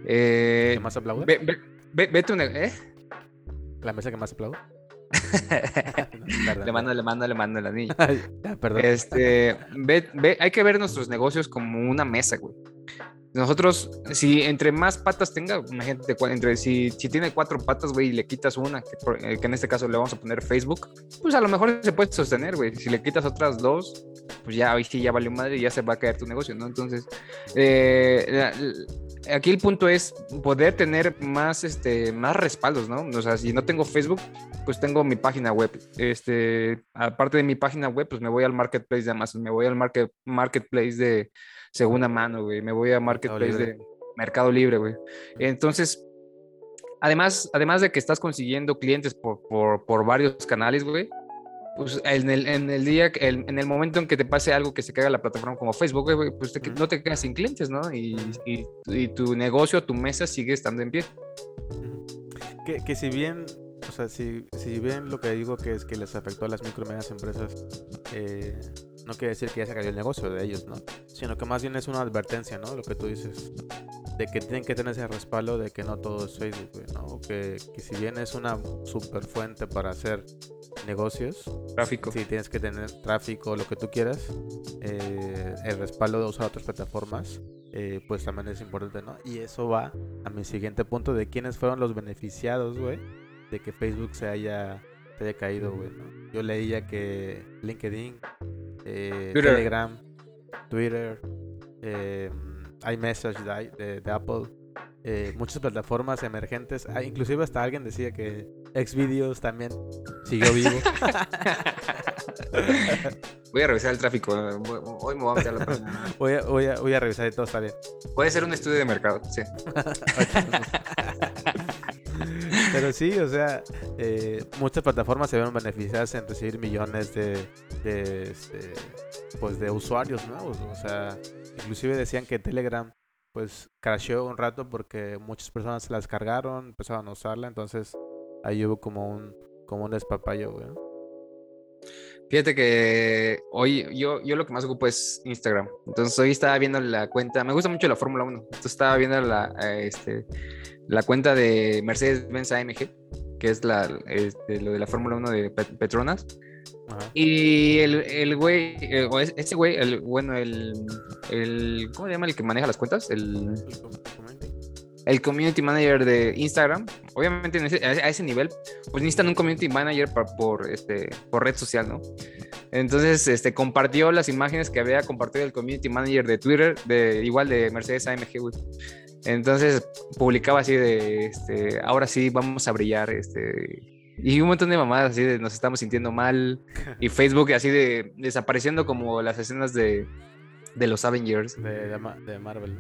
Eh, ¿Qué más aplaude? Ve, ve, vete un... ¿Eh? ¿La mesa que más aplaude? le mando, le mando, le mando a la niña. perdón. Este, ve, ve, hay que ver nuestros negocios como una mesa, güey. Nosotros, si entre más patas tenga, imagínate, entre, si, si tiene cuatro patas, güey, y le quitas una, eh, que, en este caso le vamos a poner Facebook, pues a lo mejor se puede sostener, güey. Si le quitas otras dos, pues ya ahí sí ya valió madre y ya se va a caer tu negocio, ¿no? Entonces, eh, aquí el punto es poder tener más, este, más respaldos, ¿no? O sea, si no tengo Facebook, pues tengo mi página web. Este, aparte de mi página web, pues me voy al marketplace de Amazon, me voy al market, marketplace de segunda mano, güey. Me voy a Marketplace de Mercado Libre, güey. Entonces, además, además de que estás consiguiendo clientes por, por, por varios canales, güey, pues en el, en el día, en el momento en que te pase algo que se caiga la plataforma como Facebook, güey, pues no te quedas sin clientes, ¿no? Y, y, y, tu negocio, tu mesa sigue estando en pie. Que, que si bien o sea, si, si bien lo que digo que es que les afectó a las micro y medianas empresas, eh, no quiere decir que ya se cayó el negocio de ellos, ¿no? Sino que más bien es una advertencia, ¿no? Lo que tú dices, de que tienen que tener ese respaldo de que no todo es Facebook, ¿no? Que, que si bien es una super fuente para hacer negocios, tráfico, si tienes que tener tráfico, lo que tú quieras, eh, el respaldo de usar otras plataformas, eh, pues también es importante, ¿no? Y eso va a mi siguiente punto de quiénes fueron los beneficiados, güey, de que Facebook se haya, se haya caído, güey. ¿no? Yo leía que LinkedIn, eh, Telegram, Twitter, eh, iMessage de, de, Apple, eh, muchas plataformas emergentes, ah, inclusive hasta alguien decía que Xvideos también siguió vivo. voy a revisar el tráfico. Hoy me voy a meter la voy, a, voy, a, voy a revisar y todo está bien. Puede ser un estudio de mercado, sí. Pero sí, o sea, eh, muchas plataformas se ven beneficiadas en recibir millones de, este, pues de usuarios nuevos. O sea, inclusive decían que Telegram pues crasheó un rato porque muchas personas se las cargaron, empezaron a usarla, entonces ahí hubo como un como un despapayo, güey. Fíjate que hoy yo, yo lo que más ocupo es Instagram. Entonces hoy estaba viendo la cuenta, me gusta mucho la Fórmula 1. Entonces estaba viendo la, este, la cuenta de Mercedes-Benz AMG, que es la, este, lo de la Fórmula 1 de Petronas. Y el, el güey, eh, ese güey, el, bueno, el, el, ¿cómo se llama el que maneja las cuentas? El, el community manager de Instagram, obviamente a ese nivel, pues necesitan un community manager por, este, por red social, ¿no? Entonces, este, compartió las imágenes que había compartido el community manager de Twitter, de igual de Mercedes AMG, güey. Entonces, publicaba así de, este, ahora sí vamos a brillar, este, y un montón de mamadas así de nos estamos sintiendo mal, y Facebook así de desapareciendo como las escenas de de los Avengers. De, de, Marvel.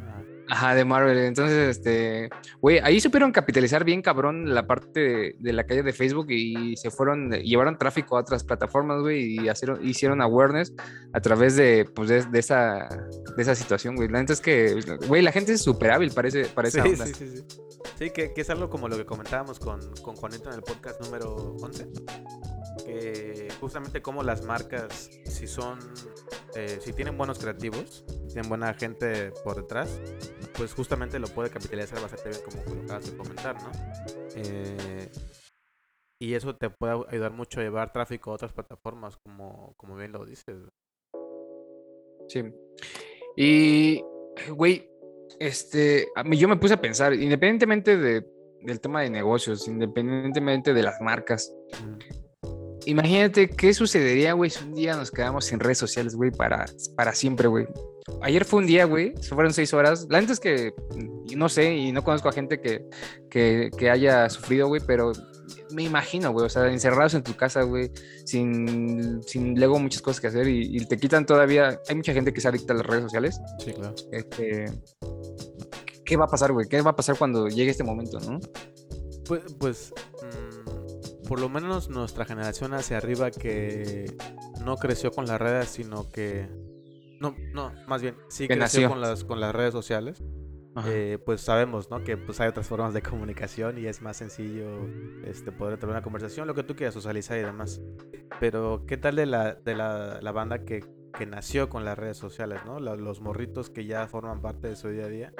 Ajá, de Marvel. Entonces, este, güey, ahí supieron capitalizar bien cabrón la parte de, la calle de Facebook y se fueron, llevaron tráfico a otras plataformas, güey, y hicieron, hicieron awareness a través de, pues, de, esa, de esa situación, güey. La neta es que, güey, la gente es súper hábil para, ese, para esa sí, Sí, sí, sí. Sí, que, que, es algo como lo que comentábamos con, con Juanito en el podcast número 11 que justamente como las marcas, si son, eh, si tienen buenos creativos, tienen buena gente por detrás, pues justamente lo puede capitalizar bastante bien como lo acabas de comentar, ¿no? Eh, y eso te puede ayudar mucho a llevar tráfico a otras plataformas, como, como bien lo dices. Sí. Y, güey, este, yo me puse a pensar, independientemente de, del tema de negocios, independientemente de las marcas, Imagínate qué sucedería, güey, si un día nos quedamos sin redes sociales, güey, para, para siempre, güey. Ayer fue un día, güey, se fueron seis horas. La gente es que, no sé, y no conozco a gente que, que, haya sufrido, güey, pero me imagino, güey, o sea, encerrados en tu casa, güey, sin, sin luego muchas cosas que hacer y, te quitan todavía. Hay mucha gente que se adicta a las redes sociales. Sí, claro. Este, ¿Qué va a pasar, güey? ¿Qué va a pasar cuando llegue este momento, no? Pues, pues por lo menos nuestra generación hacia arriba que no creció con las redes, sino que... No, no, más bien, sí creció con las, con las redes sociales. Eh, pues sabemos, ¿no? Que pues hay otras formas de comunicación y es más sencillo este, poder tener una conversación, lo que tú quieras, socializar y demás. Pero, ¿qué tal de la, de la, la banda que, que, nació con las redes sociales, ¿no? los morritos que ya forman parte de su día a día.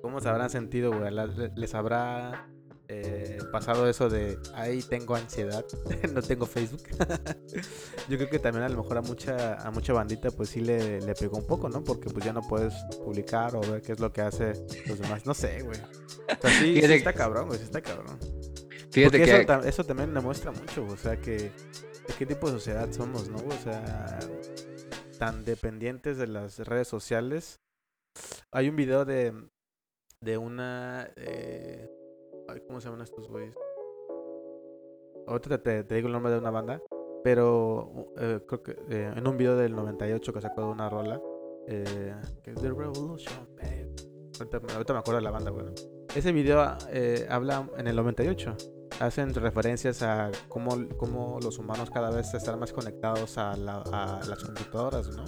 ¿Cómo se habrán sentido, güey? ¿Les habrá eh, pasado eso de ahí tengo ansiedad, no tengo Facebook. Yo creo que también a lo mejor a mucha, a mucha bandita pues sí le, le, pegó un poco, ¿no? Porque pues ya no puedes publicar o ver qué es lo que hace los demás. No sé, güey. O sea, sí, está cabrón, güey, sí está cabrón. Fíjate que eso, eso, también demuestra mucho, o sea, que de qué tipo de sociedad somos, ¿no? O sea, tan dependientes de las redes sociales. Hay un video de, de una... Eh, ¿cómo se llaman estos güeyes? Ahorita te, digo el nombre de una banda. Pero eh, creo que eh, en un video del 98 que sacó de una rola. Eh, que es The Revolution, Ahorita, me acuerdo de la banda, bueno. Ese video habla en el 98. Hacen referencias a cómo, cómo los humanos cada vez están más conectados a, a las computadoras, ¿no?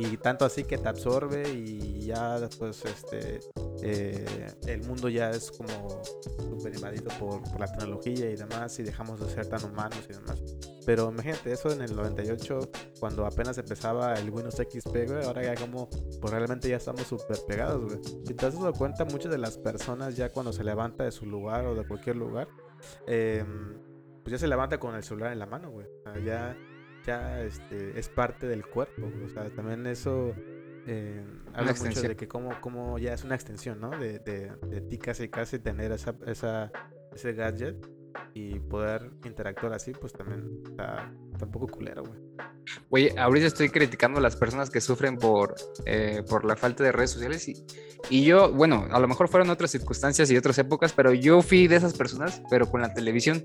Y tanto así que te absorbe y ya después este eh, el mundo ya es como super invadido por, la tecnología y demás y dejamos de ser tan humanos y demás. Pero imagínate eso en el 98 cuando apenas empezaba el Windows XP güey ahora ya como pues realmente ya estamos súper pegados güey. Si te has dado cuenta muchas de las personas ya cuando se levanta de su lugar o de cualquier lugar em, pues ya se levanta con el celular en la mano güey. Ya ya este, es parte del cuerpo. O sea, también eso eh, habla mucho de que como, como ya es una extensión, ¿no? De, de, de ti casi casi tener esa, esa, ese gadget y poder interactuar así, pues también está, está un poco culero, güey. Oye, ahorita estoy criticando a las personas que sufren por, eh, por la falta de redes sociales y, y, yo, bueno, a lo mejor fueron otras circunstancias y otras épocas, pero yo fui de esas personas, pero con la televisión.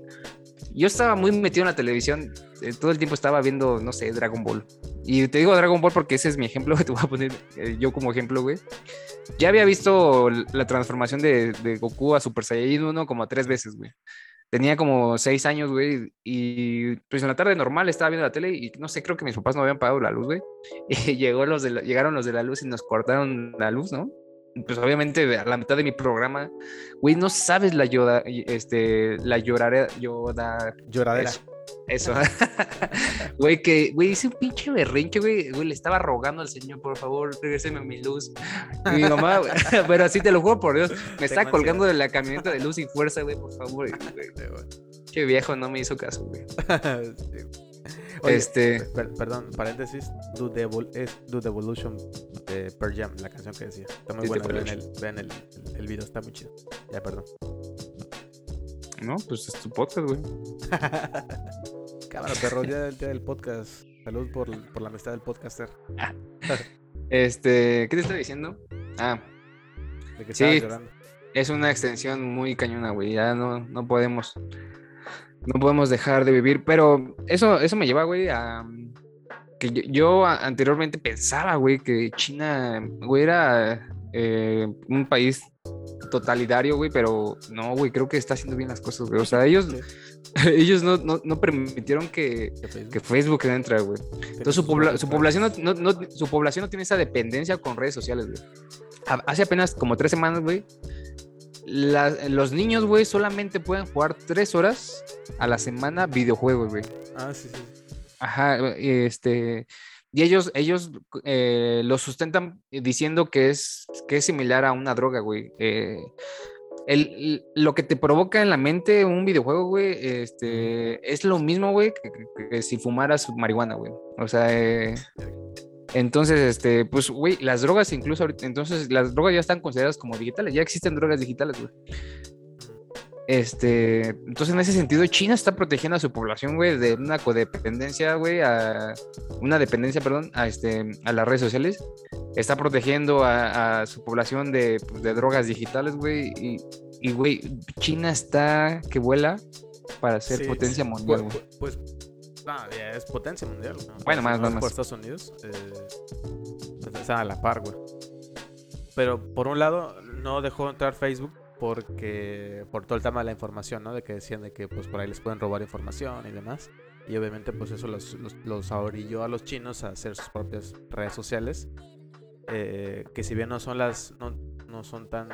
Yo estaba muy metido en la televisión, eh, todo el tiempo estaba viendo, no sé, Dragon Ball. Y te digo Dragon Ball porque ese es mi ejemplo, te voy a poner eh, yo como ejemplo, güey. Ya había visto la transformación de, de Goku a Super Saiyan 1 como tres veces, güey tenía como seis años, güey, y pues en la tarde normal estaba viendo la tele y no sé, creo que mis papás no habían pagado la luz, güey. Y llegó los de llegaron los de la luz y nos cortaron la luz, ¿no? Pues obviamente a la mitad de mi programa, güey, no sabes la yoda, este, la lloraré, yoda, lloradera. Eso. Güey, que, güey, hice un pinche berrinche, güey. Güey, le estaba rogando al señor, por favor, regréseme mi luz. Y mi mamá, güey, pero así te lo juro por Dios, me está colgando de la camioneta de luz y fuerza, güey, por favor. Qué viejo, no me hizo caso, güey. este. perdón, paréntesis. Do the, es Do the Evolution de Per Jam, la canción que decía. Está muy buena. Vean, el, vean el, el, video, está muy chido. Ya, perdón. No, pues es tu podcast, güey. Cámara, perro, día del podcast. Salud por, por la amistad del podcaster. este, ¿qué te estoy diciendo? Ah. De que sí, llorando. Es una extensión muy cañona, güey. Ya no, no podemos. No podemos dejar de vivir. Pero eso, eso me lleva, güey, a, que yo, anteriormente pensaba, güey, que China, güey, era eh, un país totalitario, güey, pero no, güey, creo que está haciendo bien las cosas, güey. O sea, ellos, ellos no, no, permitieron que, que Facebook entre, güey. Entonces su, su población no, no, su población no tiene esa dependencia con redes sociales, güey. Hace apenas como tres semanas, güey, los niños, güey, solamente pueden jugar tres horas a la semana videojuegos, güey. Ah, sí, sí. Ajá, este. Y ellos, ellos eh, lo sustentan diciendo que es, que es similar a una droga, güey. Eh, el, lo que te provoca en la mente un videojuego, güey, este, es lo mismo, güey, que, si fumaras marihuana, güey. O sea, eh, entonces, este, pues, güey, las drogas incluso ahorita, entonces las drogas ya están consideradas como digitales, ya existen drogas digitales, güey. Este, entonces en ese sentido, China está protegiendo a su población, güey, de una codependencia, güey, a una dependencia, perdón, a este, a las redes sociales. Está protegiendo a, su población de, pues, de drogas digitales, güey, y, güey, China está que vuela para ser potencia mundial, güey. Pues, pues es potencia mundial. Bueno, más, más, más. Por Estados Unidos, eh, está a la par, güey. Pero por un lado, no dejó entrar Facebook porque por todo el tema de la información, ¿no? De que decían de que pues por ahí les pueden robar información y demás. Y obviamente pues eso los, los, los a los chinos a hacer sus propias redes sociales. Eh, que si bien no son las, no, no son tan,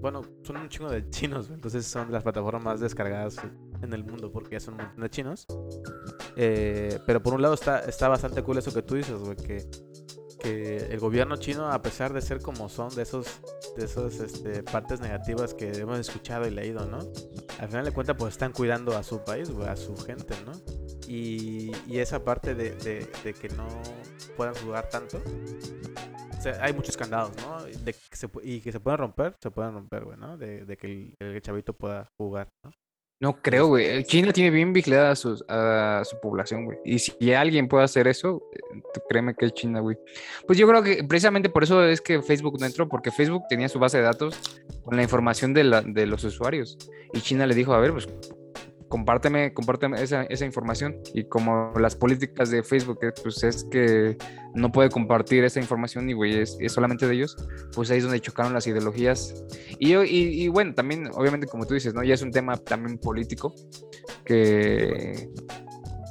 bueno, son un chingo de chinos, entonces son las plataformas más descargadas en el mundo porque ya son un montón de chinos. Eh, pero por un lado está, está bastante cool eso que tú dices, güey, que que el gobierno chino, a pesar de ser como son, de esos, de esos este, partes negativas que hemos escuchado y leído, ¿no? Al final de cuentas, pues están cuidando a su país, a su gente, ¿no? Y, y esa parte de, de, que no puedan jugar tanto. Hay muchos candados, ¿no? Se, y que se pueden romper, se pueden romper, güey, ¿no? De, de que el, el, chavito pueda jugar, ¿no? No creo, güey. China tiene bien vigilada a, a su población, güey. Y si alguien puede hacer eso, eh, créeme que es China, güey. Pues yo creo que precisamente por eso es que Facebook no entró, porque Facebook tenía su base de datos con la información de, la, de los usuarios. Y China le dijo, a ver, pues compárteme, compárteme esa, esa, información. Y como las políticas de Facebook, pues es que no puede compartir esa información y, güey, es, solamente de ellos, pues ahí es donde chocaron las ideologías. Y, y, bueno, también, obviamente, como tú dices, ¿no? Ya es un tema también político que...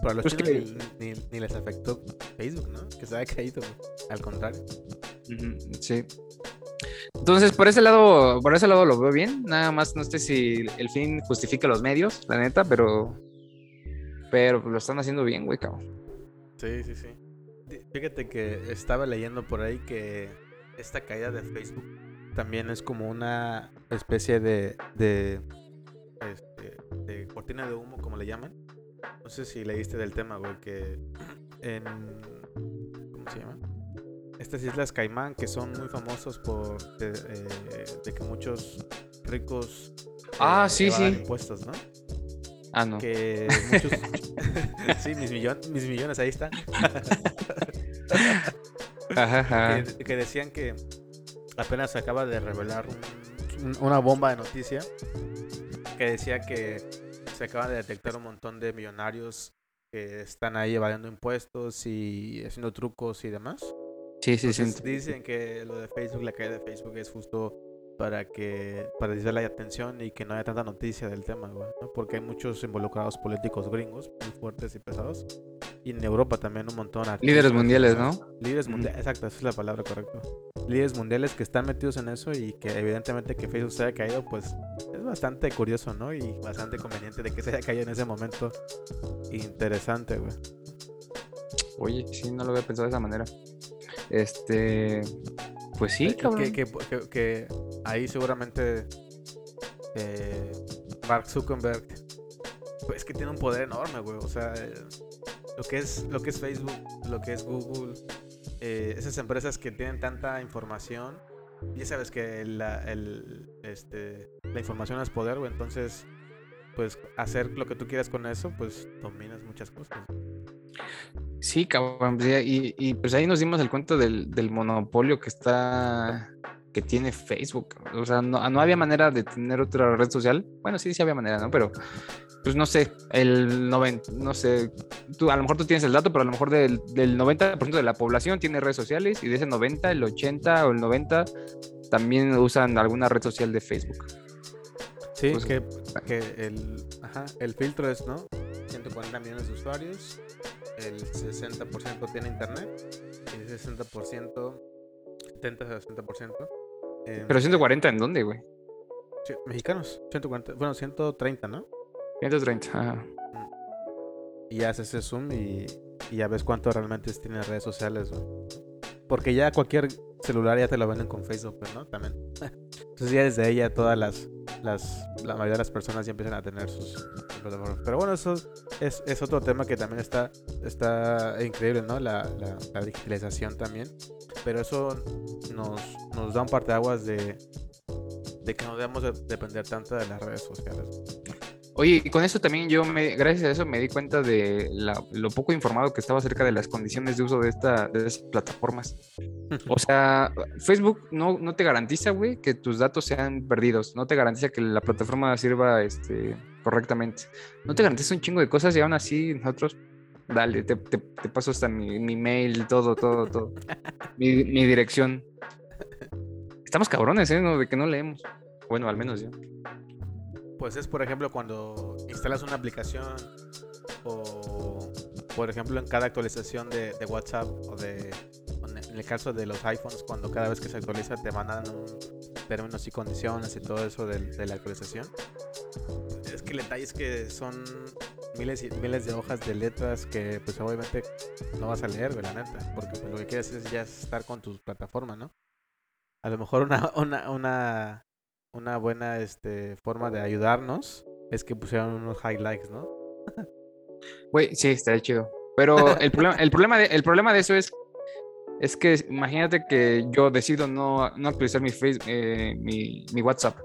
Pero a los pues que... ni, ni, les afectó Facebook, ¿no? Que se haya caído, al contrario. sí. Entonces, por ese lado, por ese lado lo veo bien. Nada más no sé si el fin justifica los medios, la neta, pero. Pero lo están haciendo bien, güey, cabrón. Sí, sí, sí. Fíjate que estaba leyendo por ahí que esta caída de Facebook también es como una especie de, de, este, de cortina de humo, como le llaman. No sé si leíste del tema, güey, que en... ¿Cómo se llama? Estas islas Caimán que son muy famosos por de, eh, que muchos ricos eh, ah sí sí. impuestos no ah no. Que muchos sí mis millones mis millones ahí están. Ajá, Que, decían que apenas se acaba de revelar una bomba de noticia que decía que se acaba de detectar un montón de millonarios que están ahí evadiendo impuestos y haciendo trucos y demás Sí, sí, sí. Dicen que lo de Facebook, la caída de Facebook es justo para que para desviar la atención y que no haya tanta noticia del tema, güey, ¿no? Porque hay muchos involucrados políticos gringos muy fuertes y pesados. Y en Europa también un montón. Líderes mundiales, ¿no? Líderes mundiales, exacto, esa es la palabra correcta. Líderes mundiales que están metidos en eso y que evidentemente que Facebook se haya caído, pues es bastante curioso, ¿no? Y bastante conveniente de que se haya caído en ese momento. Interesante, güey. Oye, sí, no lo había pensado de esa manera. Este, pues sí, cabrón. Que, ahí seguramente eh, Mark Zuckerberg, pues que tiene un poder enorme, güey. O sea, lo que es lo que es Facebook, lo que es Google, eh, esas empresas que tienen tanta información, ya sabes que la, el, este, la información es poder, güey. Entonces, pues hacer lo que tú quieras con eso, pues dominas muchas cosas. Sí, cabrón. Pues, y, pues ahí nos dimos el cuento del, monopolio que está que tiene Facebook. O sea, no, había manera de tener otra red social. Bueno, sí, sí había manera, ¿no? Pero pues no sé, el 90, no sé, tú, a lo mejor tú tienes el dato, pero a lo mejor del, del 90% de la población tiene redes sociales y de ese 90, el 80 o el 90 también usan alguna red social de Facebook. Sí, pues, que, que el, ajá, el filtro es, ¿no? 140 millones de usuarios, el 60% tiene internet y el 60%, 70 60%. Eh, pero 140 en dónde, güey? Mexicanos, 140, bueno, 130, ¿no? 130, ajá. Y haces ese zoom y, y ya ves cuánto realmente tiene redes sociales, güey. Porque ya cualquier celular ya te lo venden con Facebook, pues, ¿no? También. Entonces ya desde ella todas las, las, la mayoría de las personas ya empiezan a tener sus, plataformas. Pero bueno, eso es, es, otro tema que también está, está increíble, ¿no? La, la, digitalización también. Pero eso nos, nos da un parteaguas de, de que no debemos de depender tanto de las redes sociales. Oye, y con eso también yo, me, gracias a eso, me di cuenta de lo poco informado que estaba acerca de las condiciones de uso de, esta, de estas plataformas. O sea, Facebook no, no te garantiza, güey, que tus datos sean perdidos. No te garantiza que la plataforma sirva este, correctamente. No te garantiza un chingo de cosas y aún así nosotros, dale, te, paso hasta mi, mail, todo, todo, todo. mi, mi dirección. Estamos cabrones, ¿eh? De que no leemos. Bueno, al menos yo pues es por ejemplo cuando instalas una aplicación o por ejemplo en cada actualización de, WhatsApp o de en el caso de los iPhones cuando cada vez que se actualiza te mandan términos y condiciones y todo eso de, la actualización que el detalle es que son miles y miles de hojas de letras que pues obviamente no vas a leer, la neta, porque pues, lo que quieres es ya estar con tu plataforma, ¿no? A lo mejor una, una, una una buena este, forma de ayudarnos es que pusieran unos highlights, ¿no? Güey, sí, está chido. Pero el problema, el problema, de, el problema de eso es, es que imagínate que yo decido no, no actualizar mi, Facebook, eh, mi, mi WhatsApp.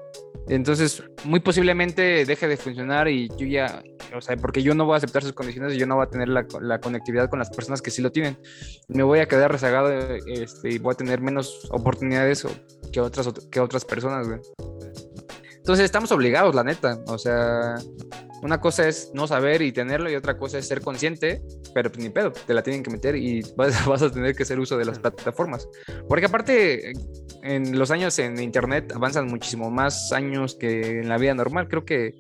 Entonces, muy posiblemente deje de funcionar y yo ya, o sea, porque yo no voy a aceptar sus condiciones y yo no voy a tener la, conectividad con las personas que sí lo tienen. Me voy a quedar rezagado este, y voy a tener menos oportunidades que otras, que otras personas, güey. Entonces, estamos obligados, la neta. O sea, una cosa es no saber y tenerlo y otra cosa es ser consciente, pero pues ni pedo, te la tienen que meter y vas, vas, a tener que hacer uso de las plataformas. Porque aparte, en los años en Internet avanzan muchísimo más años que en la vida normal. Creo que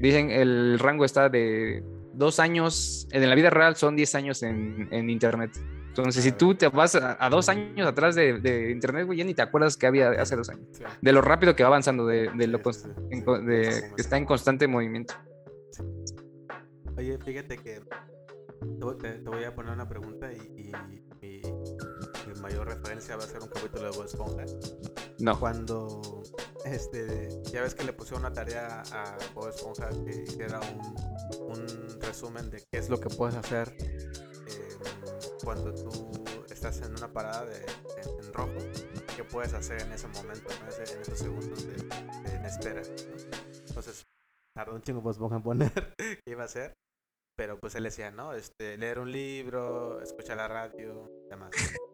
dicen el rango está de dos años, en la vida real son 10 años en, en Internet. Entonces, si tú te vas a, dos años atrás de, Internet, güey, ya ni te acuerdas que había hace dos años. De lo rápido que va avanzando, de, lo que está en constante movimiento. Oye, fíjate que te, voy a poner una pregunta y, mi, mayor referencia va a ser un capítulo de Bob Esponja. No. Cuando, este, ya ves que le puse una tarea a Bob Esponja que hiciera un, un resumen de qué es lo que puedes hacer em, cuando tú estás en una parada de, en, rojo, qué puedes hacer en ese momento, en, esos segundos de, de espera. Entonces, tardó un chingo pues en poner qué iba a hacer. Pero pues él decía, ¿no? Este, leer un libro, escuchar la radio, demás.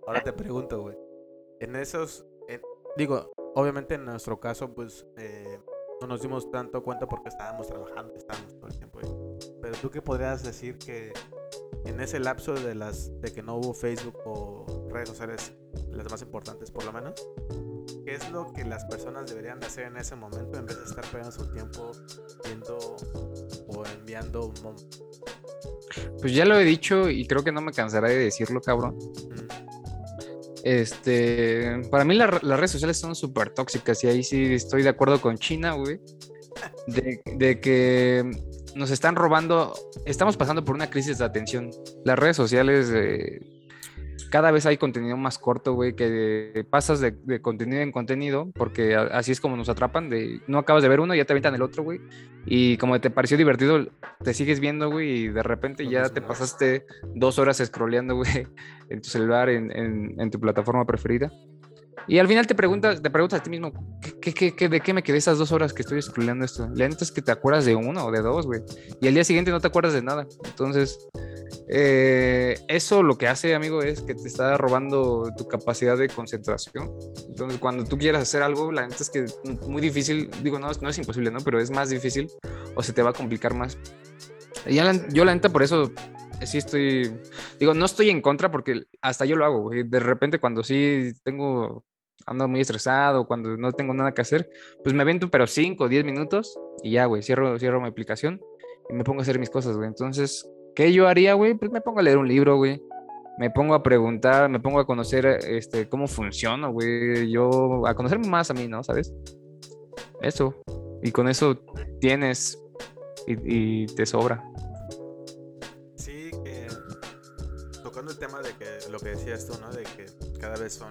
Ahora te pregunto, güey. En esos, digo, obviamente en nuestro caso, pues eh, no nos dimos tanto cuenta porque estábamos trabajando, estábamos todo el tiempo ahí. Pero tú qué podrías decir que en ese lapso de las de que no hubo Facebook o redes sociales, las más importantes por lo menos, ¿Qué es lo que las personas deberían de hacer en ese momento en vez de estar perdiendo su tiempo viendo o enviando Pues ya lo he dicho y creo que no me cansaré de decirlo, cabrón. Este, para mí las redes sociales son súper tóxicas y ahí sí estoy de acuerdo con China, güey. De, que nos están robando, estamos pasando por una crisis de atención. Las redes sociales eh, cada vez hay contenido más corto, güey, que pasas de, contenido en contenido, porque así es como nos atrapan, de no acabas de ver uno, ya te aventan el otro, güey, y como te pareció divertido, te sigues viendo, güey, y de repente ya te pasaste dos horas scrolleando, güey, en tu celular, en, tu plataforma preferida. Y al final te preguntas, te preguntas a ti mismo, ¿qué, qué, qué, de qué me quedé esas dos horas que estoy scrolleando esto? La neta es que te acuerdas de uno o de dos, güey. Y al día siguiente no te acuerdas de nada. Entonces, eh, eso lo que hace, amigo, es que te está robando tu capacidad de concentración. Entonces, cuando tú quieras hacer algo, la neta es que muy difícil, digo, no, no es imposible, ¿no? Pero es más difícil o se te va a complicar más yo la neta por eso sí estoy, digo, no estoy en contra porque hasta yo lo hago, güey. De repente cuando sí tengo, ando muy estresado, cuando no tengo nada que hacer, pues me avento pero 5 o 10 minutos y ya, güey, cierro, cierro mi aplicación y me pongo a hacer mis cosas, güey. Entonces, ¿qué yo haría, güey? Pues me pongo a leer un libro, güey. Me pongo a preguntar, me pongo a conocer este, cómo funciona, güey. Yo, a conocerme más a mí, ¿no? ¿Sabes? Eso. Y con eso tienes y, te sobra. el tema de que lo que decías tú, ¿no? De que cada vez son,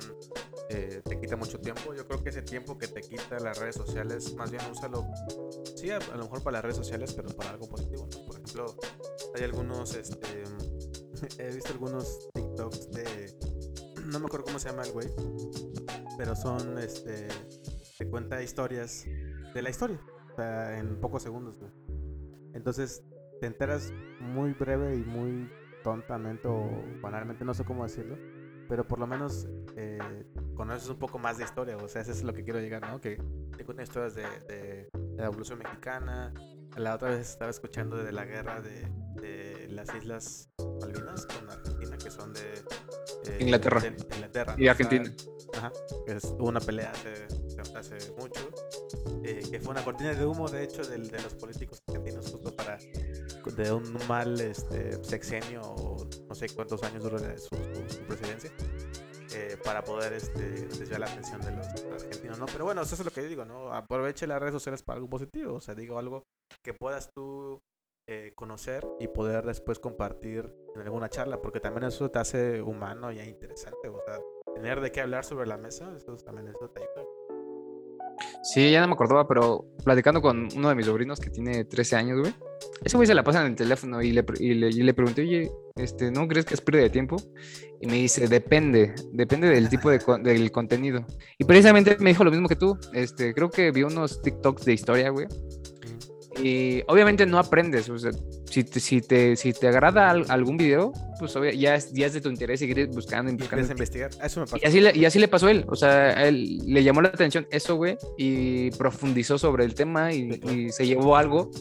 eh, te quita mucho tiempo. Yo creo que ese tiempo que te quita las redes sociales, más bien úsalo, sí, a, lo mejor para las redes sociales, pero para algo positivo, Por ejemplo, hay algunos, este, he visto algunos TikToks de, no me acuerdo cómo se llama el güey, pero son, este, te cuenta historias de la historia, o sea, en pocos segundos, Entonces, te enteras muy breve y muy tontamente o banalmente, no sé cómo decirlo, pero por lo menos eh, conoces un poco más de historia, o sea, eso es lo que quiero llegar, ¿no? Que te cuentan historias de, de, la Evolución Mexicana, la otra vez estaba escuchando de la guerra de, de las Islas Malvinas con Argentina, que son de... Eh, Inglaterra. Inglaterra. Y Argentina. ajá, que hubo una pelea hace, hace mucho, eh, que fue una cortina de humo, de hecho, de, de los políticos argentinos justo para de un mal este, sexenio o no sé cuántos años duró su, presidencia eh, para poder este, desviar la atención de los argentinos, ¿no? Pero bueno, eso es lo que yo digo, ¿no? Aproveche las redes sociales para algo positivo, o sea, digo algo que puedas tú eh, conocer y poder después compartir en alguna charla, porque también eso te hace humano y interesante, o sea, tener de qué hablar sobre la mesa, eso también eso te ayuda. Sí, ya no me acordaba, pero platicando con uno de mis sobrinos que tiene 13 años, güey. Ese güey se la pasa en el teléfono y le, y le, pregunté, oye, este, ¿no crees que es pérdida de tiempo? Y me dice, depende, depende del tipo de del contenido. Y precisamente me dijo lo mismo que tú. Este, creo que vi unos TikToks de historia, güey. Y obviamente no aprendes, o sea, si te, si te, si te agrada algún video, pues ya es, ya es de tu interés seguir buscando y buscando. investigar, eso me pasó. Y así, le, y así le pasó a él, o sea, él le llamó la atención eso, güey, y profundizó sobre el tema y, se llevó algo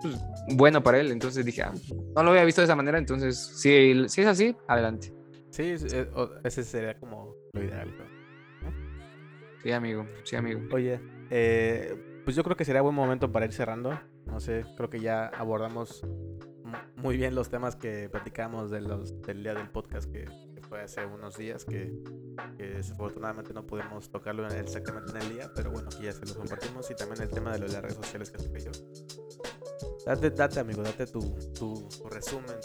pues, bueno para él. Entonces dije, ah, no lo había visto de esa manera, entonces si, si es así, adelante. Sí, ese sería como lo ideal. Sí, amigo, sí, amigo. Oye, eh, pues yo creo que sería buen momento para ir cerrando. No sé, creo que ya abordamos muy bien los temas que platicamos de los, del día del podcast que, fue hace unos días, que, desafortunadamente no pudimos tocarlo exactamente en el día, pero bueno, aquí ya se los compartimos y también el tema de, las redes sociales que se yo. Date, date, amigo, date tu, tu, resumen,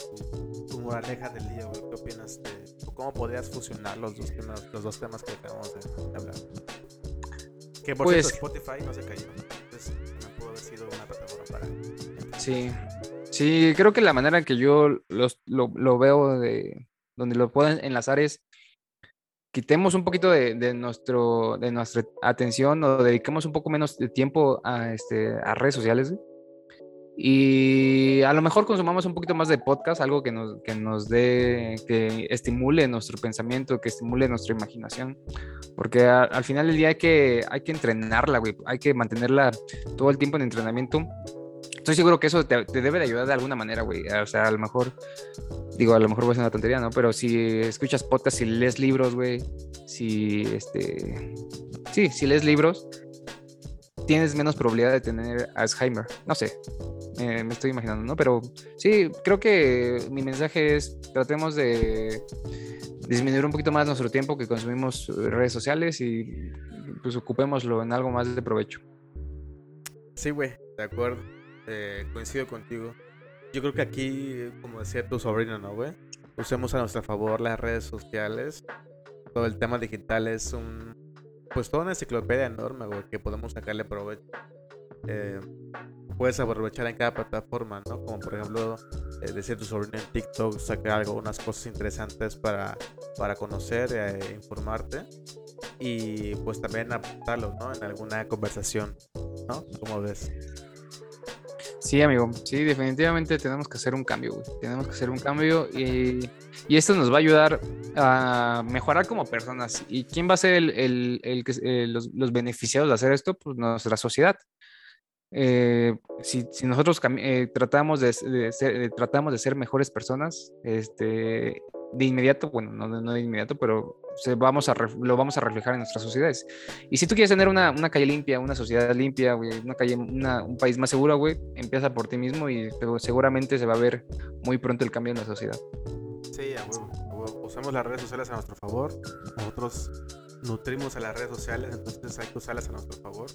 tu, moraleja del día, ¿Qué opinas de cómo podrías fusionar los dos temas, los dos temas que acabamos de, hablar? Que por pues, Spotify no se cayó. Sí. Sí, creo que la manera en que yo los, lo, veo de donde lo pueden enlazar es quitemos un poquito de, nuestro, de nuestra atención o dediquemos un poco menos de tiempo a, este, a redes sociales. Y a lo mejor consumamos un poquito más de podcast, algo que nos, que nos dé, que estimule nuestro pensamiento, que estimule nuestra imaginación. Porque al final del día hay que, hay que entrenarla, güey. Hay que mantenerla todo el tiempo en entrenamiento estoy seguro que eso te, debe de ayudar de alguna manera, güey. O sea, a lo mejor, digo, a lo mejor va a ser una tontería, ¿no? Pero si escuchas podcast, si lees libros, güey, si, este, sí, si lees libros, tienes menos probabilidad de tener Alzheimer. No sé, me estoy imaginando, ¿no? Pero sí, creo que mi mensaje es, tratemos de disminuir un poquito más nuestro tiempo que consumimos redes sociales y pues ocupémoslo en algo más de provecho. Sí, güey, de acuerdo. Eh, coincido contigo. Yo creo que aquí, como decía tu sobrino, ¿no, güey? Usemos a nuestro favor las redes sociales. Todo el tema digital es un. Pues toda una enciclopedia enorme, que podemos sacarle provecho. Eh, puedes aprovechar en cada plataforma, ¿no? Como por ejemplo, eh, decir tu sobrino en TikTok, sacar algunas cosas interesantes para, para conocer e informarte. Y pues también apuntarlo, ¿no? En alguna conversación, ¿no? Como ves. Sí, amigo, sí, definitivamente tenemos que hacer un cambio. Tenemos que hacer un cambio y, y, esto nos va a ayudar a mejorar como personas. ¿Y quién va a ser el, el, el, los, los, beneficiados de hacer esto? Pues nuestra sociedad. eh, si, nosotros eh, tratamos, de, ser, tratamos de ser mejores personas, este, de inmediato, bueno, no, no de inmediato, pero se vamos a lo vamos a reflejar en nuestras sociedades. Y si tú quieres tener una, una calle limpia, una sociedad limpia, una calle, un país más seguro, güey, empieza por ti mismo y seguramente se va a ver muy pronto el cambio en la sociedad. Sí, a huevo, Usamos las redes sociales a nuestro favor. Nosotros nutrimos a las redes sociales, entonces hay que usarlas a nuestro favor.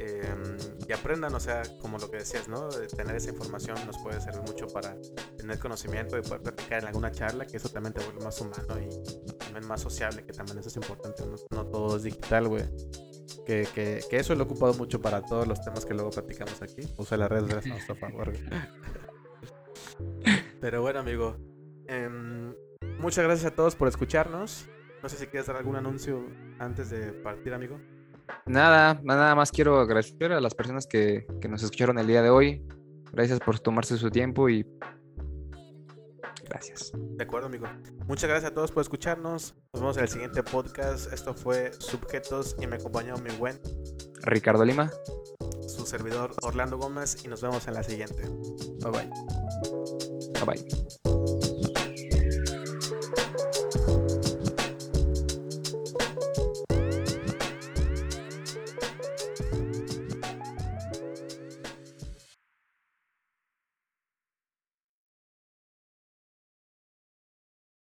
Em, y aprendan, o sea, como lo que decías, ¿no? De tener esa información nos puede servir mucho para tener conocimiento y poder practicar en alguna charla, que eso también te vuelve más humano y también más sociable, que también eso es importante, no, todo es digital, güey. Que, que, que, eso lo he ocupado mucho para todos los temas que luego practicamos aquí. Usa las redes sociales a nuestro favor. Pero bueno, amigo. Em, muchas gracias a todos por escucharnos. No sé si quieres dar algún anuncio antes de partir, amigo. Nada, nada más quiero agradecer a las personas que, nos escucharon el día de hoy. Gracias por tomarse su tiempo y gracias. De acuerdo, amigo. Muchas gracias a todos por escucharnos. Nos vemos en el siguiente podcast. Esto fue Subjetos y me acompañó mi buen Ricardo Lima, su servidor Orlando Gómez y nos vemos en la siguiente. Bye bye. Bye bye.